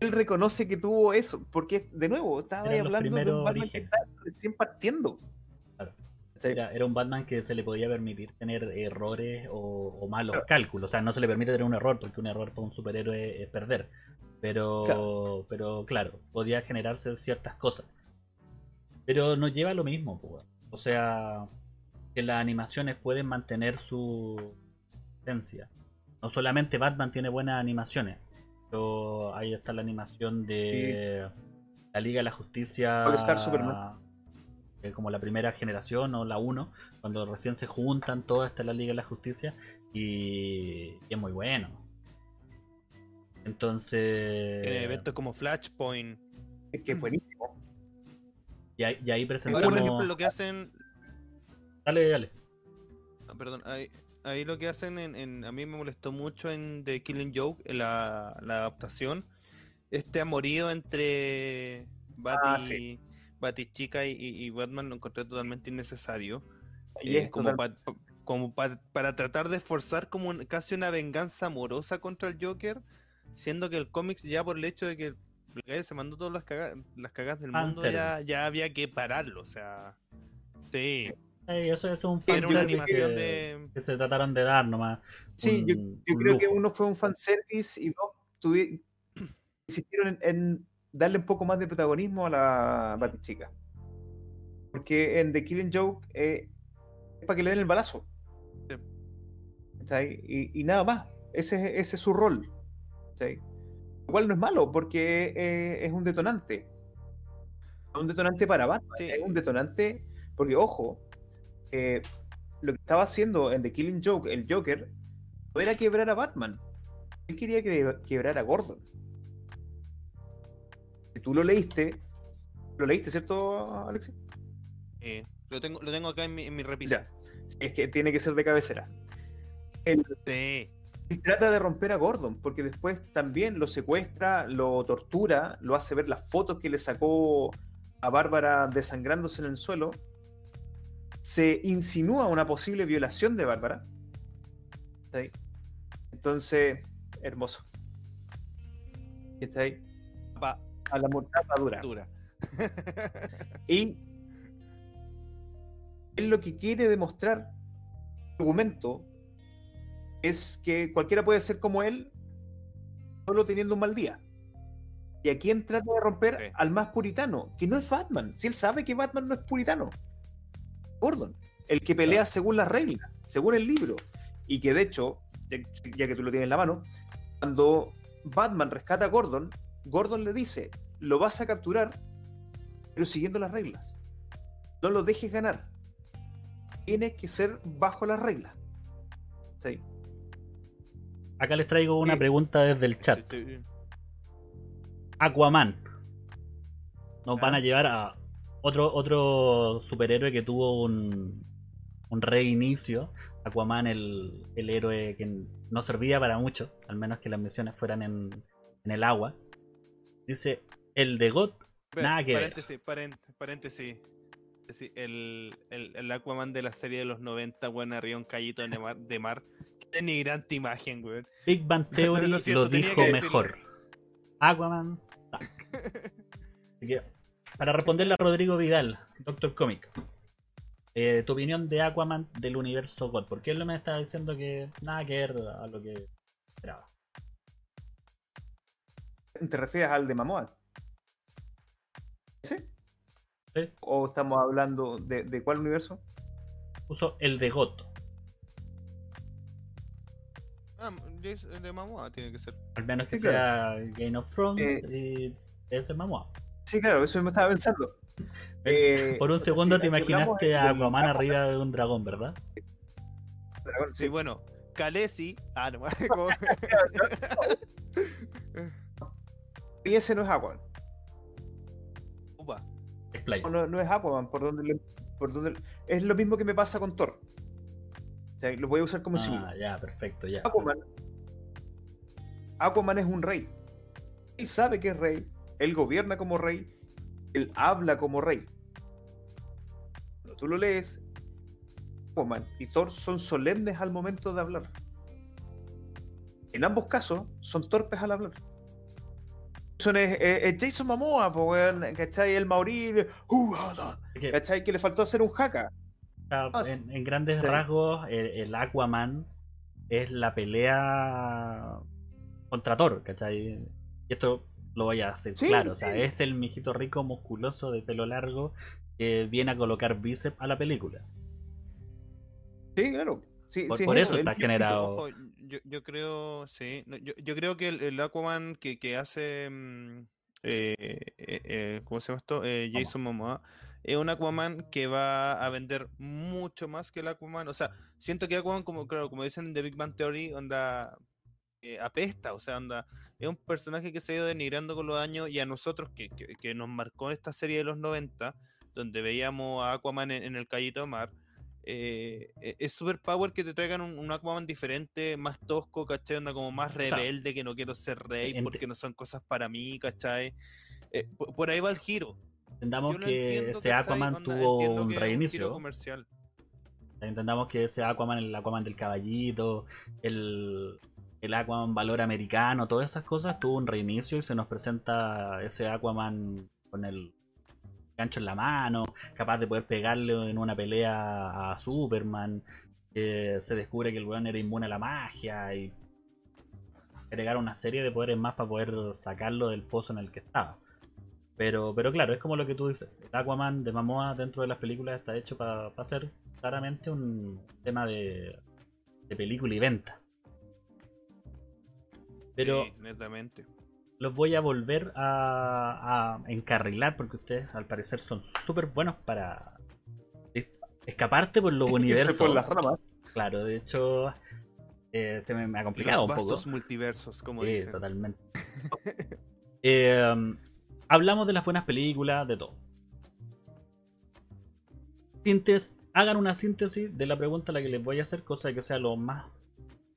Él reconoce que tuvo eso, porque de nuevo, estaba ahí hablando de un Batman que orígenes. está recién partiendo. Claro. Sí. Era, era un Batman que se le podía permitir tener errores o, o malos Claro. cálculos. O sea, no se le permite tener un error porque un error para un superhéroe es perder. Pero Claro. pero claro, podía generarse ciertas cosas. Pero nos lleva a lo mismo, pues. O sea, que las animaciones pueden mantener su esencia. No solamente Batman tiene buenas animaciones. Ahí está la animación de la Liga de la Justicia. All Star Superman. eh, como la primera generación o la 1, cuando recién se juntan, toda está la Liga de la Justicia. Y, y es muy bueno. Entonces. Tiene eventos como Flashpoint. Es que es buenísimo. Y ahí, y ahí Ahora, presentamos. por ejemplo, lo que hacen. Dale, dale. ah, Perdón, ahí, ahí lo que hacen en, en- A mí me molestó mucho en The Killing Joke, en la, la adaptación. Este amorío entre Bati, Ah, sí. Batichica y, y- y Batman lo encontré totalmente innecesario. Y Eh, es como total- pa- pa- como pa- para tratar de esforzar como un- casi una venganza amorosa contra el Joker, siendo que el cómics ya por el hecho de que el gallo se mandó todas las cagas, las cagas del mundo ya, ya había que pararlo, o sea, sí, eso, eso es un fanservice animación que, de... que se trataron de dar nomás. Sí, yo, un- yo un creo que uno fue un fanservice y dos tuvi- insistieron en, en darle un poco más de protagonismo a la Batichica. Porque en The Killing Joke eh, es para que le den el balazo. Sí. ¿Está ahí? Y, y nada más. Ese, es- ese es su rol. ¿está ahí? Lo cual no es malo porque eh, es un detonante. Un detonante para Batman. Sí. Es un detonante. Porque, ojo, eh, lo que estaba haciendo en The Killing Joke el Joker no era quebrar a Batman. Él quería que- quebrar a Gordon. Si tú lo leíste, lo leíste, ¿cierto, Alexis? eh, lo, tengo, lo tengo acá en mi, en mi revisión. Ya. Es que tiene que ser de cabecera. Él, Sí, él trata de romper a Gordon, porque después también lo secuestra, lo tortura, lo hace ver las fotos que le sacó a Bárbara desangrándose en el suelo. Se insinúa una posible violación de Bárbara. ¿Está ahí? Entonces, hermoso. Está ahí. va, A la mortaza dura. dura. Y él lo que quiere demostrar, el argumento, es que cualquiera puede ser como él, solo teniendo un mal día. ¿Y a quién trata de romper? Sí. Al más puritano, que no es Batman. Si él sabe que Batman no es puritano. Gordon, el que pelea según las reglas, según el libro. Y que de hecho, ya, que tú lo tienes en la mano, cuando Batman rescata a Gordon, Gordon le dice, lo vas a capturar, pero siguiendo las reglas. No lo dejes ganar. Tiene que ser bajo las reglas. Sí. Acá les traigo una Sí. pregunta desde el chat. Aquaman. Nos Ah. van a llevar a otro, otro superhéroe que tuvo un, un reinicio. Aquaman, el, el héroe que no servía para mucho, al menos que las misiones fueran en, en el agua. Dice, el de God, Nada que ver. paréntesis, paren- paréntesis. Sí, el, el, el Aquaman de la serie de los 90, weón, arriba un callito de mar, de mar. Qué denigrante imagen, weón. Big Bang Theory Lo lo, siento, dijo mejor. Aquaman. Así que, para responderle a Rodrigo Vidal, Doctor Comic, eh, tu opinión de Aquaman del universo God, porque él me estaba diciendo que nada que ver a lo que esperaba. ¿Te refieres al de Mamoa? ¿Sí? Sí. ¿O estamos hablando de, de cuál universo? Puso el de God, Ah, el de Momoa tiene que ser. al menos que Sí, sea Game of Thrones Eh, y ese Momoa. Sí, claro, eso me estaba pensando. Eh, Por un segundo si- te imaginaste a Aquaman arriba de un dragón, ¿verdad? dragón, Sí, sí. bueno, Khaleesi. Ah, no, como- Y ese no es Aquaman. Upa. No, no, no es Aquaman, por donde le- por donde es lo mismo que me pasa con Thor. O sea, lo voy a usar como símil. Ah, ya, perfecto, ya. Aquaman, Aquaman es un rey. Él sabe que es rey, él gobierna como rey, él habla como rey. Cuando tú lo lees, Aquaman y Thor son solemnes al momento de hablar. En ambos casos, son torpes al hablar. Son es, es- es Jason weón, ¿cachai? El de, "Uh, ah, da", Es que- ¿cachai? Que le faltó hacer un jaca. sea, Ah, en, en grandes sí. rasgos, el, el Aquaman es la pelea contra Thor, ¿cachai? Y esto lo voy a hacer Sí, claro, o sea, es el mijito rico musculoso de pelo largo que viene a colocar bíceps a la película. Sí, claro. Sí, Por, sí por eso está generado. Ojo, yo, yo creo, sí, no, yo, yo creo que el, el Aquaman que, que hace, mm, eh, eh, eh, ¿cómo se llama esto? Eh, Jason Momoa, es un Aquaman que va a vender mucho más que el Aquaman, o sea, siento que Aquaman, como, claro, como dicen en The Big Bang Theory, onda, eh, apesta, o sea, onda, es un personaje que se ha ido denigrando con los años y a nosotros que, que, que nos marcó esta serie de los 90, donde veíamos a Aquaman en, en el Callito Mar, eh, e- es super power que te traigan un, un Aquaman diferente, más tosco, ¿cachai? Onda como más rebelde, que no quiero ser rey porque no son cosas para mí, ¿cachai? Eh, por, por ahí va el giro. Entendamos que entiendo, ese ¿cachai? Aquaman Onda, tuvo un reinicio. comercial. Entendamos que ese Aquaman, el Aquaman del caballito, el, el Aquaman valor americano, todas esas cosas tuvo un reinicio y se nos presenta ese Aquaman con el gancho en la mano, capaz de poder pegarle en una pelea a Superman, se descubre que el weón era inmune a la magia y agregar una serie de poderes más para poder sacarlo del pozo en el que estaba. Pero, pero claro, es como lo que tú dices. El Aquaman de Momoa dentro de las películas está hecho para ser claramente un tema de película y venta. Pero Sí, netamente. los voy a volver a, a encarrilar porque ustedes al parecer son súper buenos para es- escaparte por los universos. por las ramas. Claro, de hecho eh, se me, me ha complicado Los un poco. vastos multiversos, como Sí, dicen. totalmente. Eh, hablamos de las buenas películas, de todo. Sintes, hagan una síntesis de la pregunta a la que les voy a hacer, cosa que sea lo más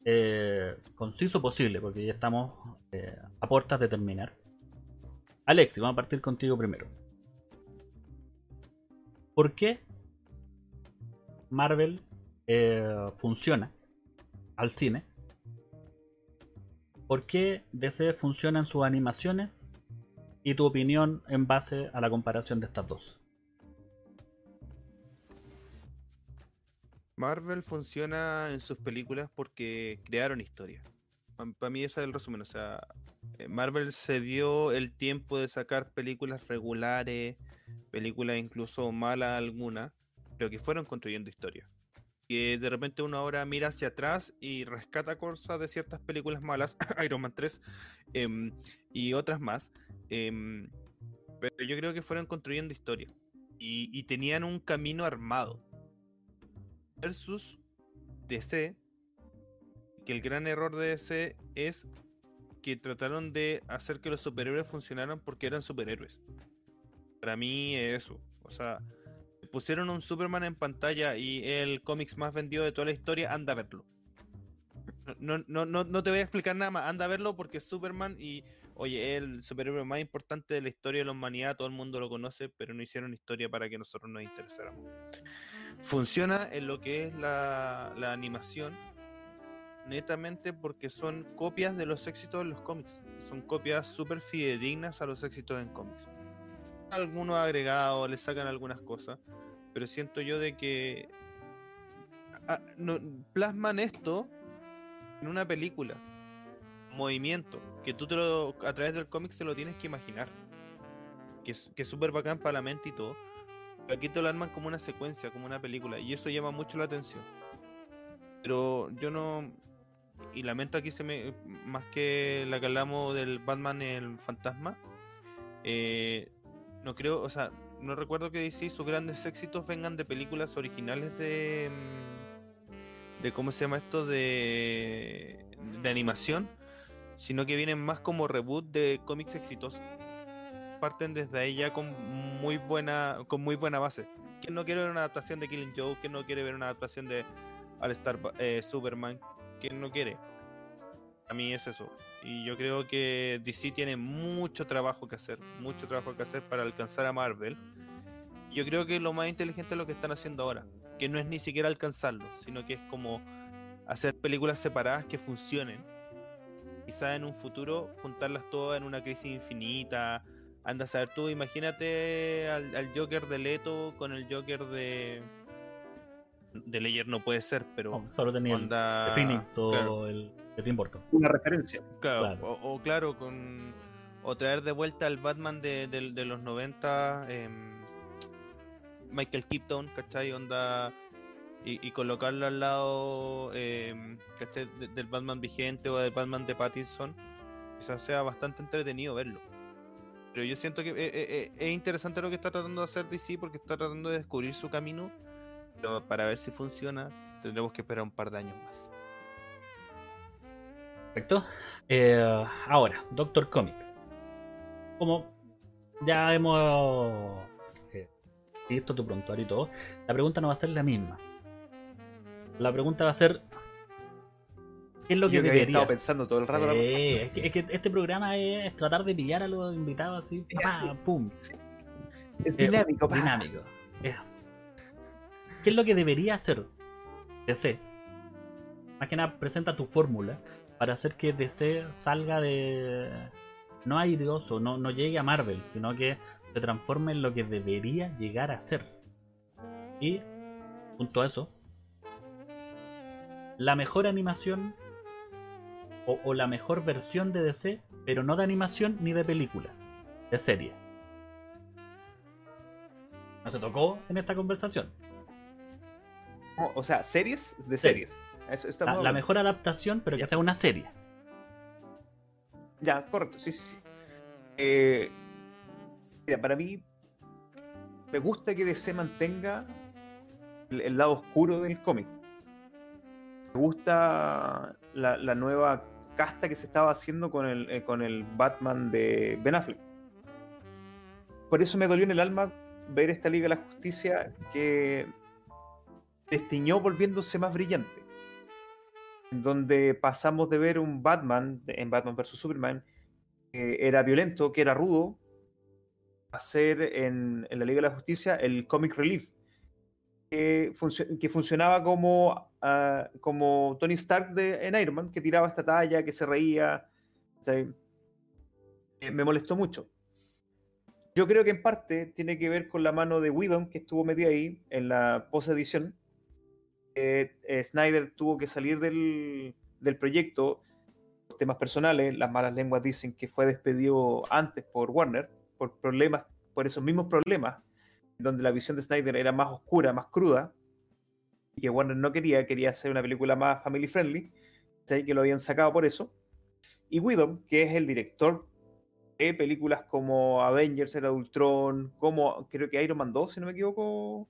eh, conciso posible, porque ya estamos eh, a puertas de terminar. Alexi, vamos a partir contigo primero. ¿Por qué Marvel eh, funciona al cine? ¿Por qué DC funciona en sus animaciones? Y tu opinión en base a la comparación de estas dos. Marvel funciona en sus películas porque crearon historia. Para mí ese es el resumen. O sea, eh, Marvel se dio el tiempo de sacar películas regulares, películas incluso malas algunas, pero que fueron construyendo historia. Que de repente uno ahora mira hacia atrás y rescata cosas de ciertas películas malas, Iron Man 3 em, y otras más. em, pero yo creo que fueron construyendo historia. Y, y tenían un camino armado versus DC, que el gran error de DC es que trataron de hacer que los superhéroes funcionaran porque eran superhéroes. Para mí es eso. O sea, pusieron un Superman en pantalla y el cómics más vendido de toda la historia, anda a verlo. No, no, no, no te voy a explicar nada más, anda a verlo porque es Superman y, oye, es el superhéroe más importante de la historia de la humanidad, todo el mundo lo conoce, pero no hicieron historia para que nosotros nos interesáramos. Funciona en lo que es la, animación, netamente porque son copias de los éxitos de los cómics. Son copias súper fidedignas a los éxitos en cómics. Algunos agregados, le sacan algunas cosas, pero siento yo de que ah, plasman esto en una película, movimiento, que tú te lo, a través del cómic se lo tienes que imaginar, que es súper bacán para la mente y todo. Aquí te lo arman como una secuencia, como una película, y eso llama mucho la atención. Pero yo no. Y lamento aquí se me. Más que la que hablamos del Batman el fantasma. eh, no creo. O sea, no recuerdo que DC sus grandes éxitos vengan de películas originales de. mm, de ¿Cómo se llama esto? De. de animación. Sino que vienen más como reboot de cómics exitosos. Parten desde ahí ya con muy buena. con muy buena base. ¿Quién no quiere ver una adaptación de Killing Joke? ¿Quién no quiere ver una adaptación de All Star eh, Superman? ¿Quién no quiere? A mí es eso. Y yo creo que DC tiene mucho trabajo que hacer, mucho trabajo que hacer para alcanzar a Marvel. Yo creo que lo más inteligente es lo que están haciendo ahora, que no es ni siquiera alcanzarlo, sino que es como hacer películas separadas que funcionen. Quizá en un futuro juntarlas todas en una crisis infinita. Anda a saber tú, imagínate al, al Joker de Leto con el Joker de de Leyer no puede ser, pero No, solo tenía el onda. de Phoenix o claro, el de Tim Burton. Una referencia. claro, claro. O, o claro, con. O traer de vuelta al Batman de, de- de los 90, em, Michael Keaton, ¿cachai? Onda. Y, y colocarlo al lado, em, ¿cachai? de- del Batman vigente o del Batman de Pattinson. Quizás sea bastante entretenido verlo. Pero yo siento que eh, eh, eh, es interesante lo que está tratando de hacer DC porque está tratando de descubrir su camino. Pero para ver si funciona, tendremos que esperar un par de años más. Perfecto. Ahora, Doctor Comic. Como ya hemos visto tu prontuario y todo, la pregunta no va a ser la misma. La pregunta va a ser: ¿qué es lo que Yo que había estado pensando todo el rato. la- Sí, es, que, es que este programa es tratar de pillar a los invitados así, Sí, pa, así. pum, Es Eh, dinámico, pa. dinámico. Eh, ¿Qué es lo que debería hacer DC? Más que nada, presenta tu fórmula para hacer que DC salga de. No aireoso, no, no llegue a Marvel, sino que se transforme en lo que debería llegar a ser. Y, junto a eso, la mejor animación o, o la mejor versión de DC, pero no de animación ni de película, de serie. No se tocó en esta conversación. No, O sea, series de Sí. series. Eso La, mejor adaptación, pero que Ya. sea una serie. Ya, correcto, sí, sí, sí. Eh, mira, para mí me gusta que DC mantenga el, el lado oscuro del cómic. Me gusta la, la nueva casta que se estaba haciendo con el, eh, con el Batman de Ben Affleck. Por eso me dolió en el alma ver esta Liga de la Justicia que destiñó volviéndose más brillante donde pasamos de ver un Batman en Batman vs Superman que era violento, que era rudo, a ser en, en la Liga de la Justicia el comic relief, que, que funcionaba como, ah, como Tony Stark de, en Iron Man, que tiraba esta talla, que se reía. Eh, me molestó mucho. Yo creo que en parte tiene que ver con la mano de Whedon, que estuvo metida ahí en la post-edición. Eh, eh, Snyder tuvo que salir del, del proyecto por temas personales. Las malas lenguas dicen que fue despedido antes por Warner, por problemas, por esos mismos problemas, donde la visión de Snyder era más oscura, más cruda, y que Warner no quería, quería hacer una película más family friendly, ¿sí? que lo habían sacado por eso. Y Whedon, que es el director de películas como Avengers, Era de Ultron, como creo que Iron Man 2, si no me equivoco.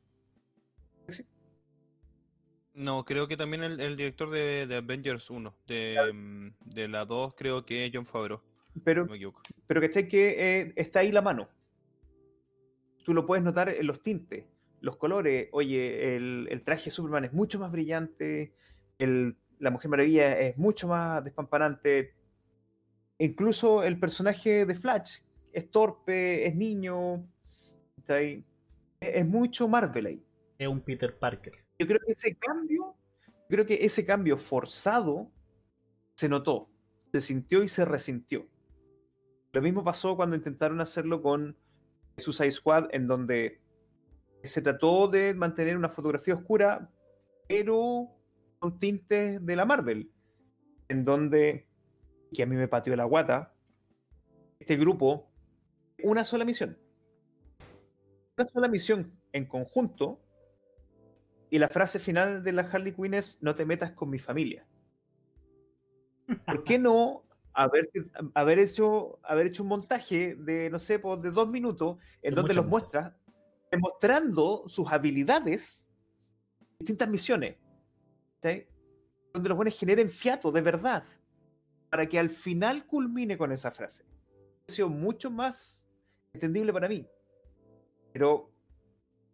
No, creo que también el, el director de, de Avengers 1, de, mm, de la 2 creo que es John Favreau, Pero no me equivoco. Pero ¿cachai? Que eh, está ahí la mano. Tú lo puedes notar en los tintes, los colores. Oye, el, el traje de Superman es mucho más brillante, el- la Mujer Maravilla es mucho más despampanante. Incluso el personaje de Flash es torpe, es niño. ¿cachai? Es, es mucho Marvel ahí. Es un Peter Parker. Yo creo que ese cambio, yo creo que ese cambio forzado se notó, se sintió y se resintió. Lo mismo pasó cuando intentaron hacerlo con Suicide Squad, en donde se trató de mantener una fotografía oscura, pero con tintes de la Marvel, en donde, que a mí me pateó la guata, este grupo, una sola misión. Una sola misión en conjunto y la frase final de la Harley Quinn es: No te metas con mi familia. ¿Por qué no haber, haber, hecho, haber hecho un montaje de, no sé, pues, de dos minutos en De donde los música. Demostrando sus habilidades en distintas misiones? ¿sí? Donde los buenos generen fiato de verdad para que al final culmine con esa frase. Ha sido mucho más entendible para mí. Pero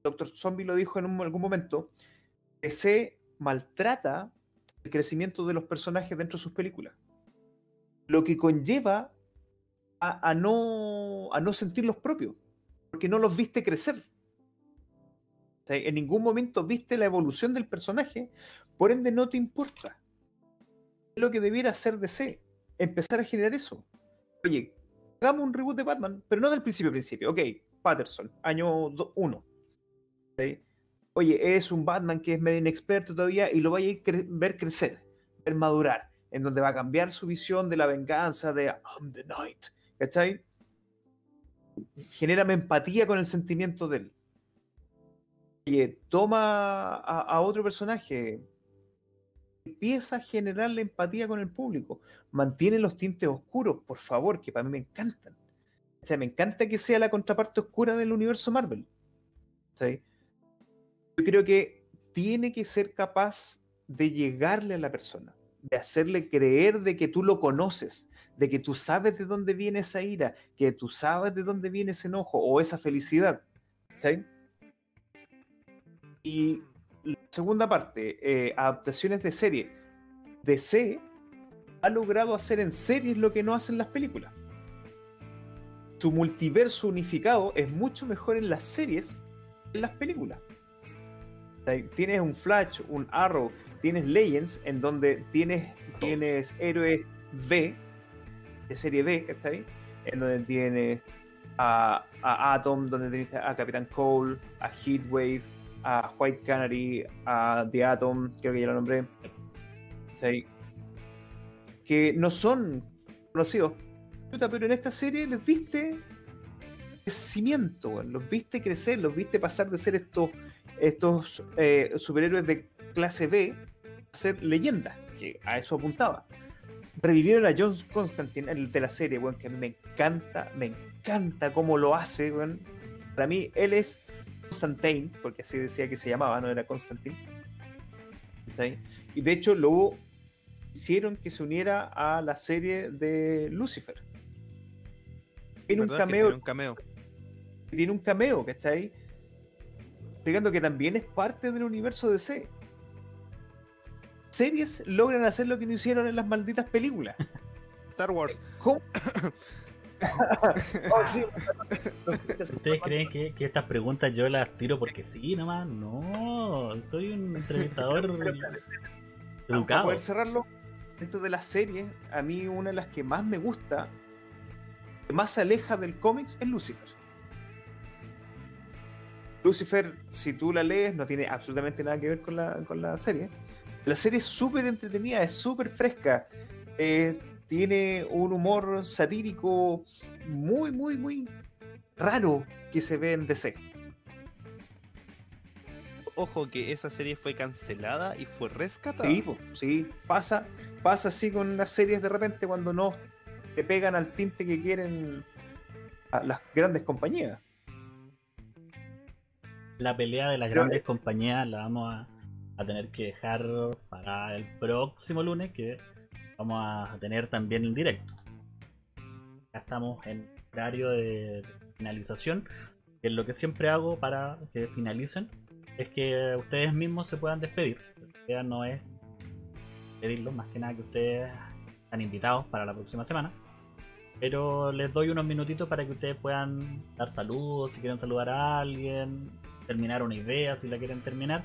Doctor Zombie lo dijo en un- algún momento, se maltrata el crecimiento de los personajes dentro de sus películas. Lo que conlleva a, a no, a no sentirlos propios, porque no los viste crecer. En ningún momento viste la evolución del personaje, por ende no te importa. Lo que debiera hacer DC, empezar a generar eso. Oye, hagamos un reboot de Batman, pero no del principio a principio. Ok, Patterson, año 1. oye, es un Batman que es medio inexperto todavía y lo vaya a ver crecer, ver madurar, en donde va a cambiar su visión de la venganza, de I'm the Night, ¿cachai? Genérame empatía con el sentimiento de él. Oye, toma a, otro personaje, empieza a generar la empatía con el público. Mantiene los tintes oscuros, por favor, que para mí me encantan. O sea, me encanta que sea la contraparte oscura del universo Marvel. ¿Sí? Yo creo que tiene que ser capaz de llegarle a la persona, de hacerle creer de que tú lo conoces, de que tú sabes de dónde viene esa ira, que tú sabes de dónde viene ese enojo o esa felicidad. ¿sí? Y la segunda parte, eh, adaptaciones de serie. DC ha logrado hacer en series lo que no hacen las películas. Su multiverso unificado es mucho mejor en las series que en las películas. O sea, tienes un Flash, un Arrow, tienes Legends, en donde tienes, tienes héroes B, de serie B, ¿está ahí? En donde tienes a, a Atom, donde tienes a Capitán Cole, a Heatwave, a White Canary, a The Atom, creo que ya lo nombré, ¿sí? que no son conocidos, pero en esta serie les viste crecimiento, los viste crecer, los viste pasar de ser estos, estos eh, superhéroes de clase B a ser leyendas, que a eso apuntaba. Revivieron a John Constantine, el de la serie, bueno, que me encanta, me encanta cómo lo hace, bueno. Para mí, él es Constantine, porque así decía que se llamaba, no era Constantine. Y de hecho luego hicieron que se uniera a la serie de Lucifer. Tiene un cameo, tiene un cameo. Tiene un cameo, ¿cachai? Explicando que también es parte del universo DC. Series logran hacer lo que no hicieron en las malditas películas. Star Wars. ¿Cómo? oh, sí. ¿Ustedes creen que, que, estas preguntas yo las tiro porque sí, nomás? No, soy un entrevistador educado. Para poder cerrarlo, dentro de las series, a mí una de las que más me gusta, que más se aleja del cómics, es Lucifer. Lucifer, si tú la lees, no tiene absolutamente nada que ver con la, con la serie. La serie es súper entretenida, es súper fresca. Eh, tiene un humor satírico muy, muy, muy raro que se ve en DC. Ojo que esa serie fue cancelada y fue rescatada. Sí, sí, pasa, pasa así con las series de repente cuando no te pegan al tinte que quieren las grandes compañías. La pelea de las grandes compañías la vamos a, a tener que dejar para el próximo lunes, que vamos a tener también en directo. Ya estamos en horario de finalización. Que lo que siempre hago para que finalicen es que ustedes mismos se puedan despedir. La no es pedirlo, más que nada que ustedes están invitados para la próxima semana. Pero les doy unos minutitos para que ustedes puedan dar saludos, si quieren saludar a alguien, terminar una idea, si la quieren terminar.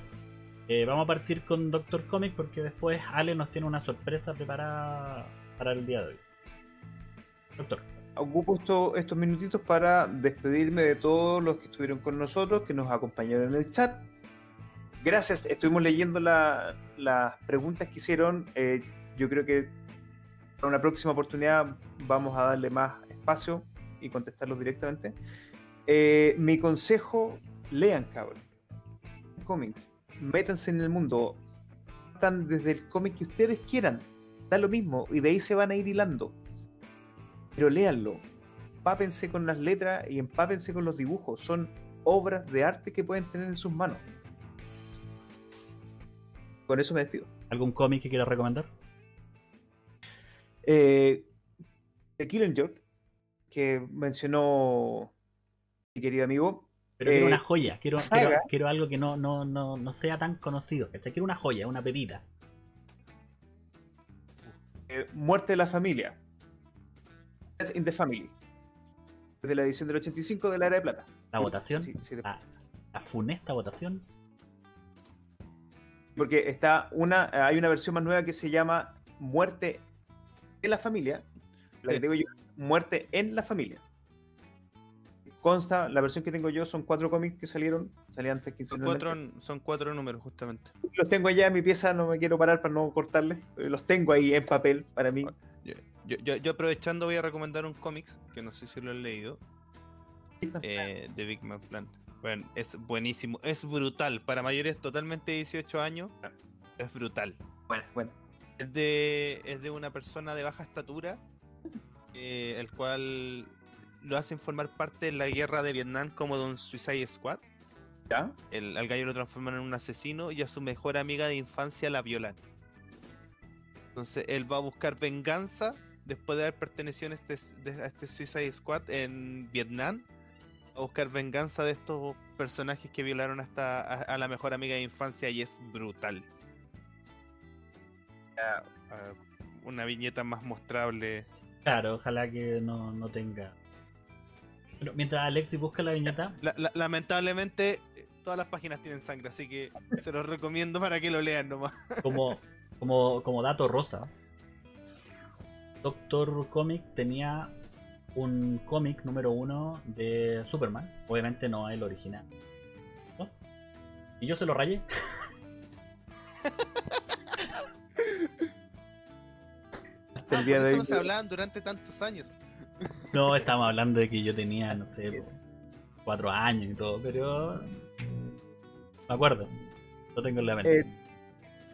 Eh, vamos a partir con Doctor Comic porque después Ale nos tiene una sorpresa preparada para el día de hoy. Doctor. Ocupo esto, estos minutitos para despedirme de todos los que estuvieron con nosotros, que nos acompañaron en el chat. Gracias, estuvimos leyendo las preguntas que hicieron. Eh, yo creo que para una próxima oportunidad vamos a darle más espacio y contestarlos directamente. Eh, mi consejo, lean, cabrón. Cómics métanse en el mundo, están desde el cómic que ustedes quieran, da lo mismo, y de ahí se van a ir hilando. Pero léanlo, empápense con las letras y empápense con los dibujos, son obras de arte que pueden tener en sus manos. Con eso me despido. ¿Algún cómic que quieras recomendar? Eh, The Killing Joke, que mencionó mi querido amigo, pero quiero una eh, joya, quiero, quiero, algo que no, no, no, no, sea tan conocido. Quiero una joya, una pepita. Eh, muerte de la familia. Death in the Family. De la edición del 85 de la Era de Plata. La votación. la, funesta votación. Porque está una, hay una versión más nueva que se llama Muerte en la familia. La que digo yo, Muerte en la familia consta, la versión que tengo yo son cuatro cómics que salieron, salían antes que Son cuatro, son cuatro números, justamente. Los tengo allá en mi pieza, no me quiero parar para no cortarles. eh, Los tengo ahí en papel para mí. Yo, yo- yo aprovechando voy a recomendar un cómics, que no sé si lo han leído, eh, de Big Man Plant. Bueno, es buenísimo, es brutal. Para mayores totalmente de 18 años, es brutal. Bueno, bueno. Es de, es de una persona de baja estatura, eh, el cual lo hacen formar parte de la guerra de Vietnam como de un Suicide Squad. ¿Ya? El, al gallo lo transforman en un asesino y a su mejor amiga de infancia la violan. Entonces él va a buscar venganza después de haber pertenecido a este, de- a este Suicide Squad en Vietnam. A buscar venganza de estos personajes que violaron hasta a, a la mejor amiga de infancia y es brutal. Ya, ah, una viñeta más mostrable. Claro, ojalá que no, no tenga. Pero mientras Alexis busca la viñeta, La- la- lamentablemente todas las páginas tienen sangre, así que se los recomiendo para que lo lean nomás. como, como, como dato rosa, Doctor Comic tenía un cómic número uno de Superman, obviamente no el original. ¿no? Y yo se lo rayé. Hasta Ah, el día por de eso hoy. no se hablaban durante tantos años. No, estamos hablando de que yo tenía, no sé, cuatro años y todo, pero me acuerdo. Lo tengo en la mente. Eh,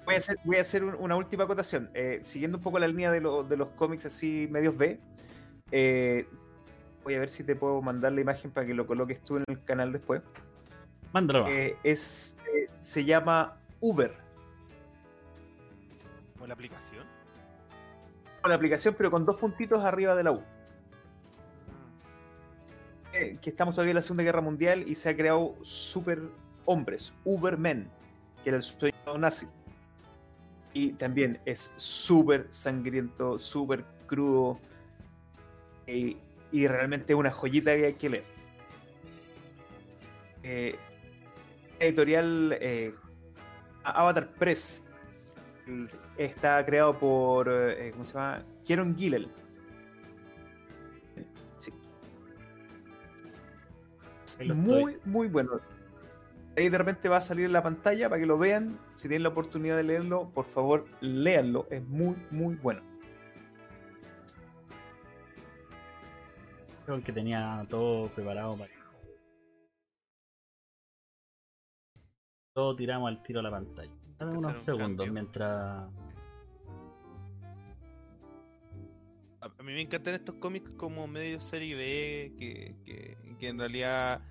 voy a hacer, voy a hacer un- una última acotación. Eh, siguiendo un poco la línea de, lo- de los cómics así medios B, eh, voy a ver si te puedo mandar la imagen para que lo coloques tú en el canal después. Mándalo. Eh, es, eh, se llama Uber, ¿Como la aplicación? con la aplicación, pero con dos puntitos arriba de la U. Eh, que estamos todavía en la Segunda Guerra Mundial y se ha creado super hombres, Ubermen, que era el sueño nazi. Y también es súper sangriento, súper crudo eh, y realmente una joyita que hay que leer. Eh, editorial Avatar Press está creado por, ¿cómo se llama? Kieron Gillel. Muy, muy bueno. Ahí de repente va a salir en la pantalla para que lo vean. Si tienen la oportunidad de leerlo, por favor, léanlo. Es muy, muy bueno. Creo que tenía todo preparado para. Todo tiramos al tiro a la pantalla. Dame unos un segundos cambio. mientras. A a mí me encantan estos cómics como medio serie B, que, que, que en realidad,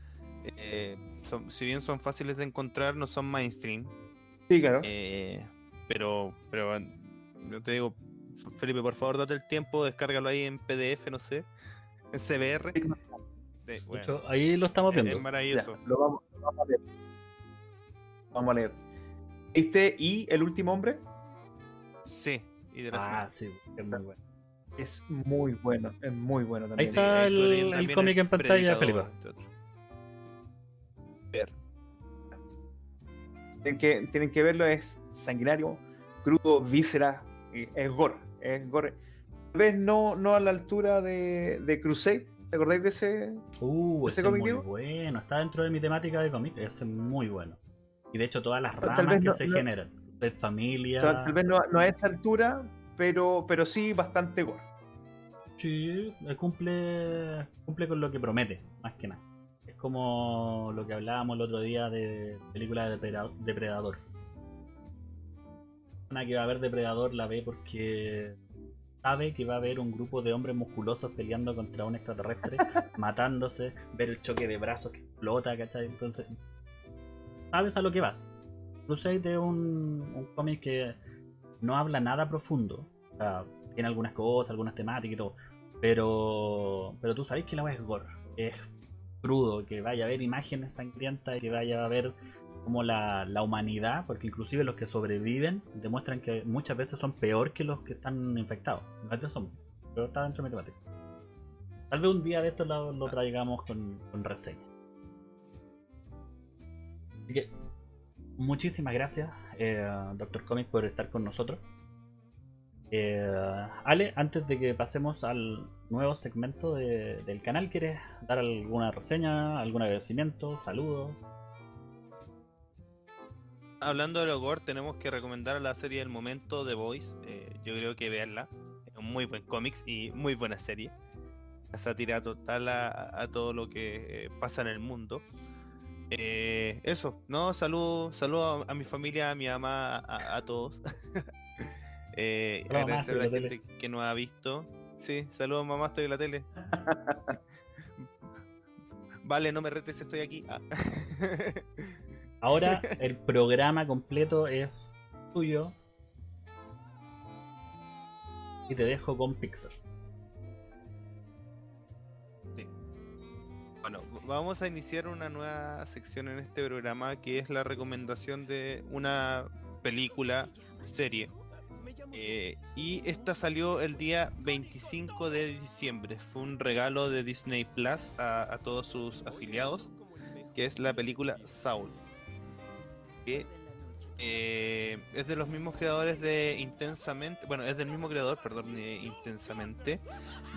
eh, son- si bien son fáciles de encontrar, no son mainstream. Sí, claro. Eh, pero, pero yo te digo, Felipe, por favor, date el tiempo, descárgalo ahí en PDF, no sé, en CBR. De bueno, hecho, ahí lo estamos es, viendo. es Ya, maravilloso. lo, vamos, lo vamos a leer. Vamos a leer. Este y El último hombre Sí, y de la Ah, semana. sí, es muy bueno. es muy bueno. Es muy bueno Ahí también. está Ahí tú el- el cómic en pantalla, Felipe. otros. Ver. Tienen que, tienen que verlo, es sanguinario, crudo, víscera, y es gore. Es gore. Tal vez no, no a la altura de, de Crusade. ¿Te acordáis de ese? Uh, ¿Ese ese es cómic, muy bueno. Está dentro de mi temática de cómic. Es muy bueno. Y de hecho, todas las Tal ramas vez que no- se no- generan. De familia. Sea, tal vez no, no a esa altura, pero, pero sí bastante gore. Sí, eh, cumple, cumple con lo que promete, más que nada. Como lo que hablábamos el otro día de película de Depredador. Una que va a ver Depredador la ve porque sabe que va a haber un grupo de hombres musculosos peleando contra un extraterrestre, matándose, ver el choque de brazos que explota, ¿cachai? Entonces, sabes a lo que vas. Crusade es un, un cómic que no habla nada profundo. O sea, tiene algunas cosas, algunas temáticas y todo. Pero, pero tú sabes que la wea es gore, es crudo, que vaya a haber imágenes sangrientas que vaya a haber como la, la humanidad, porque inclusive los que sobreviven demuestran que muchas veces son peor que los que están infectados. No es de zombies, pero está dentro de mi temática. Tal vez un día de esto lo, lo traigamos con, con reseña. Así que muchísimas gracias, eh, Doctor Comic, por estar con nosotros. Eh, Ale, antes de que pasemos al nuevo segmento de- del canal, ¿quieres dar alguna reseña, algún agradecimiento, saludos? Hablando de lo gore, tenemos que recomendar la serie del momento The Voice. Eh, yo creo que veanla. Es un muy buen cómics y muy buena serie. La sátira total a, todo lo que eh, pasa en el mundo. Eso, no, saludo, saludo a, mi familia, a mi mamá, a todos. Eh, Hola, mamá, agradecer a la gente que nos ha visto. Sí, saludos mamá, estoy en la tele. vale, no me retes, estoy aquí. Ah. Ahora el programa completo es tuyo. Y te dejo con Pixar. Sí. Bueno, vamos a iniciar una nueva sección en este programa que es la recomendación de una película, serie. Eh, y esta salió el día 25 de diciembre. Fue un regalo de Disney Plus a, todos sus afiliados, que es la película Saul. Que eh, es de los mismos creadores de Intensamente, bueno, es del mismo creador, perdón, de Intensamente,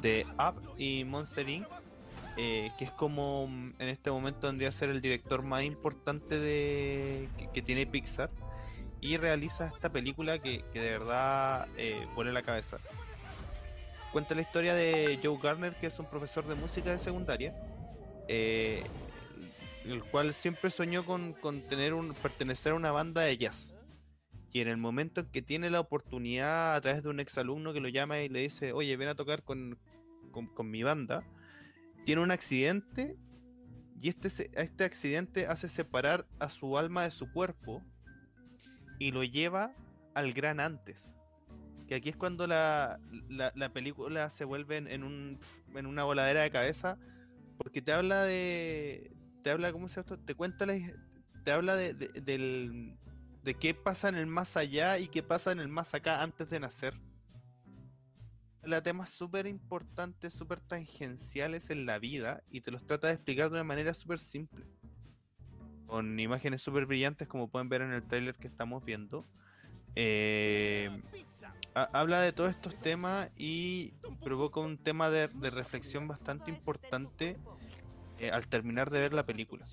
de Up y Monster Inc. eh, que es como mm, en este momento vendría a ser el director más importante de que tiene Pixar y realiza esta película que, que de verdad eh, vuela la cabeza. Cuenta la historia de Joe Garner, que es un profesor de música de secundaria, eh, el cual siempre soñó con, con tener un, pertenecer a una banda de jazz. Y en el momento en que tiene la oportunidad a través de un exalumno que lo llama y le dice, oye, ven a tocar con, con, mi banda, tiene un accidente y este, este accidente hace separar a su alma de su cuerpo y lo lleva al gran antes. Que aquí es cuando la, la, la película se vuelve en, un, en una voladera de cabeza porque te habla de... Te habla, ¿cómo se llama esto? Te cuenta la, te habla de, de, del- de qué pasa en el más allá y qué pasa en el más acá antes de nacer. La temas súper importantes, súper tangenciales en la vida y te los trata de explicar de una manera súper simple. Con imágenes súper brillantes como pueden ver en el tráiler que estamos viendo. Eh, ha- habla de todos estos temas y provoca un tema de, reflexión bastante importante eh, al terminar de ver la película.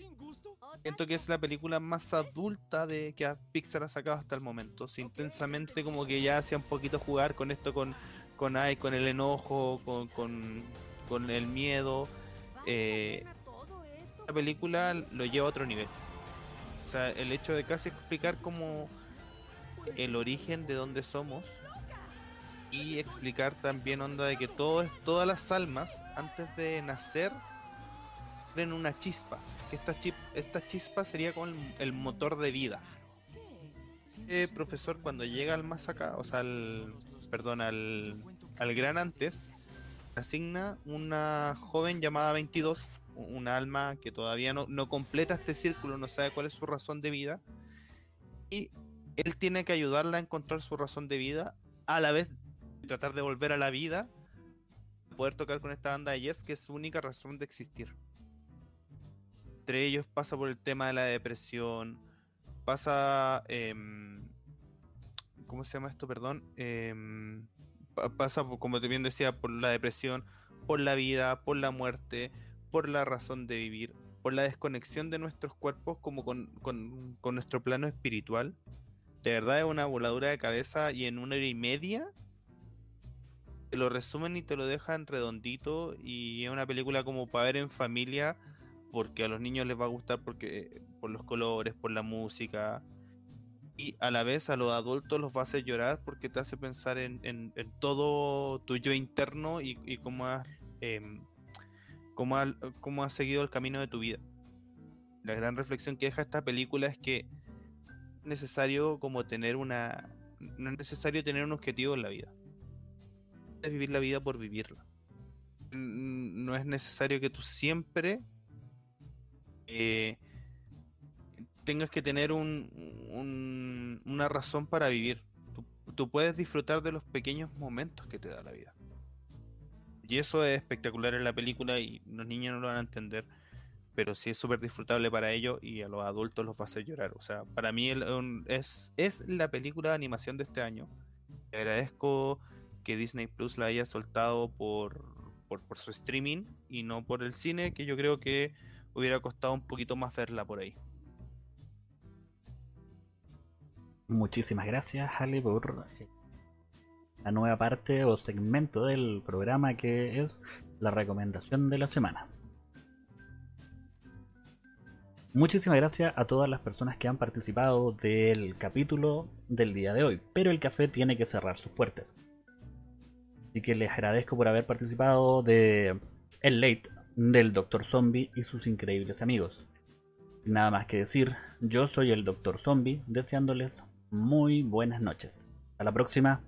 Siento que es la película más adulta de que Pixar ha sacado hasta el momento. Si intensamente como que ya hacía un poquito jugar con esto, con, con, ay, con el enojo, con, con, con el miedo. Eh, la película lo lleva a otro nivel. O sea, el hecho de casi explicar como el origen de dónde somos y explicar también onda de que todo todas las almas antes de nacer tienen una chispa que esta, chip, esta chispa sería con el, el motor de vida. Eh, profesor cuando llega al más acá o sea al perdón al, al gran antes asigna una joven llamada 22 u- una alma que todavía no, no completa este círculo no sabe cuál es su razón de vida y él tiene que ayudarla a encontrar su razón de vida a la vez tratar de volver a la vida poder tocar con esta banda de Yes que es su única razón de existir entre ellos pasa por el tema de la depresión pasa em, ¿cómo se llama esto? perdón Em, pa- pasa por, como bien decía por la depresión por la vida por la muerte por la razón de vivir por la desconexión de nuestros cuerpos como con, con- nuestro plano espiritual de verdad es una voladura de cabeza y en una hora y media te lo resumen y te lo dejan redondito y es una película como para ver en familia porque a los niños les va a gustar porque por los colores, por la música y a la vez a los adultos los va a hacer llorar porque te hace pensar en, en- en todo tu yo interno y, y cómo has em, cómo, ha- has seguido el camino de tu vida. La gran reflexión que deja esta película es que es necesario como tener una no es necesario tener un objetivo en la vida. Es vivir la vida por vivirla no es necesario que tú siempre eh, tengas que tener un, un- una razón para vivir. Tú puedes disfrutar de los pequeños momentos que te da la vida y eso es espectacular en la película y los niños no lo van a entender pero sí es súper disfrutable para ellos y a los adultos los va a hacer llorar. O sea, para mí es, es la película de animación de este año. agradezco que Disney Plus la haya soltado por, por, por su streaming y no por el cine, que yo creo que hubiera costado un poquito más verla por ahí. Muchísimas gracias, Ale, por la nueva parte o segmento del programa que es la recomendación de la semana. Muchísimas gracias a todas las personas que han participado del capítulo del día de hoy, pero el café tiene que cerrar sus puertas. Así que les agradezco por haber participado de El Late del Dr. Zombie y sus increíbles amigos. Nada más que decir, yo soy el Dr. Zombie deseándoles muy buenas noches. Hasta la próxima.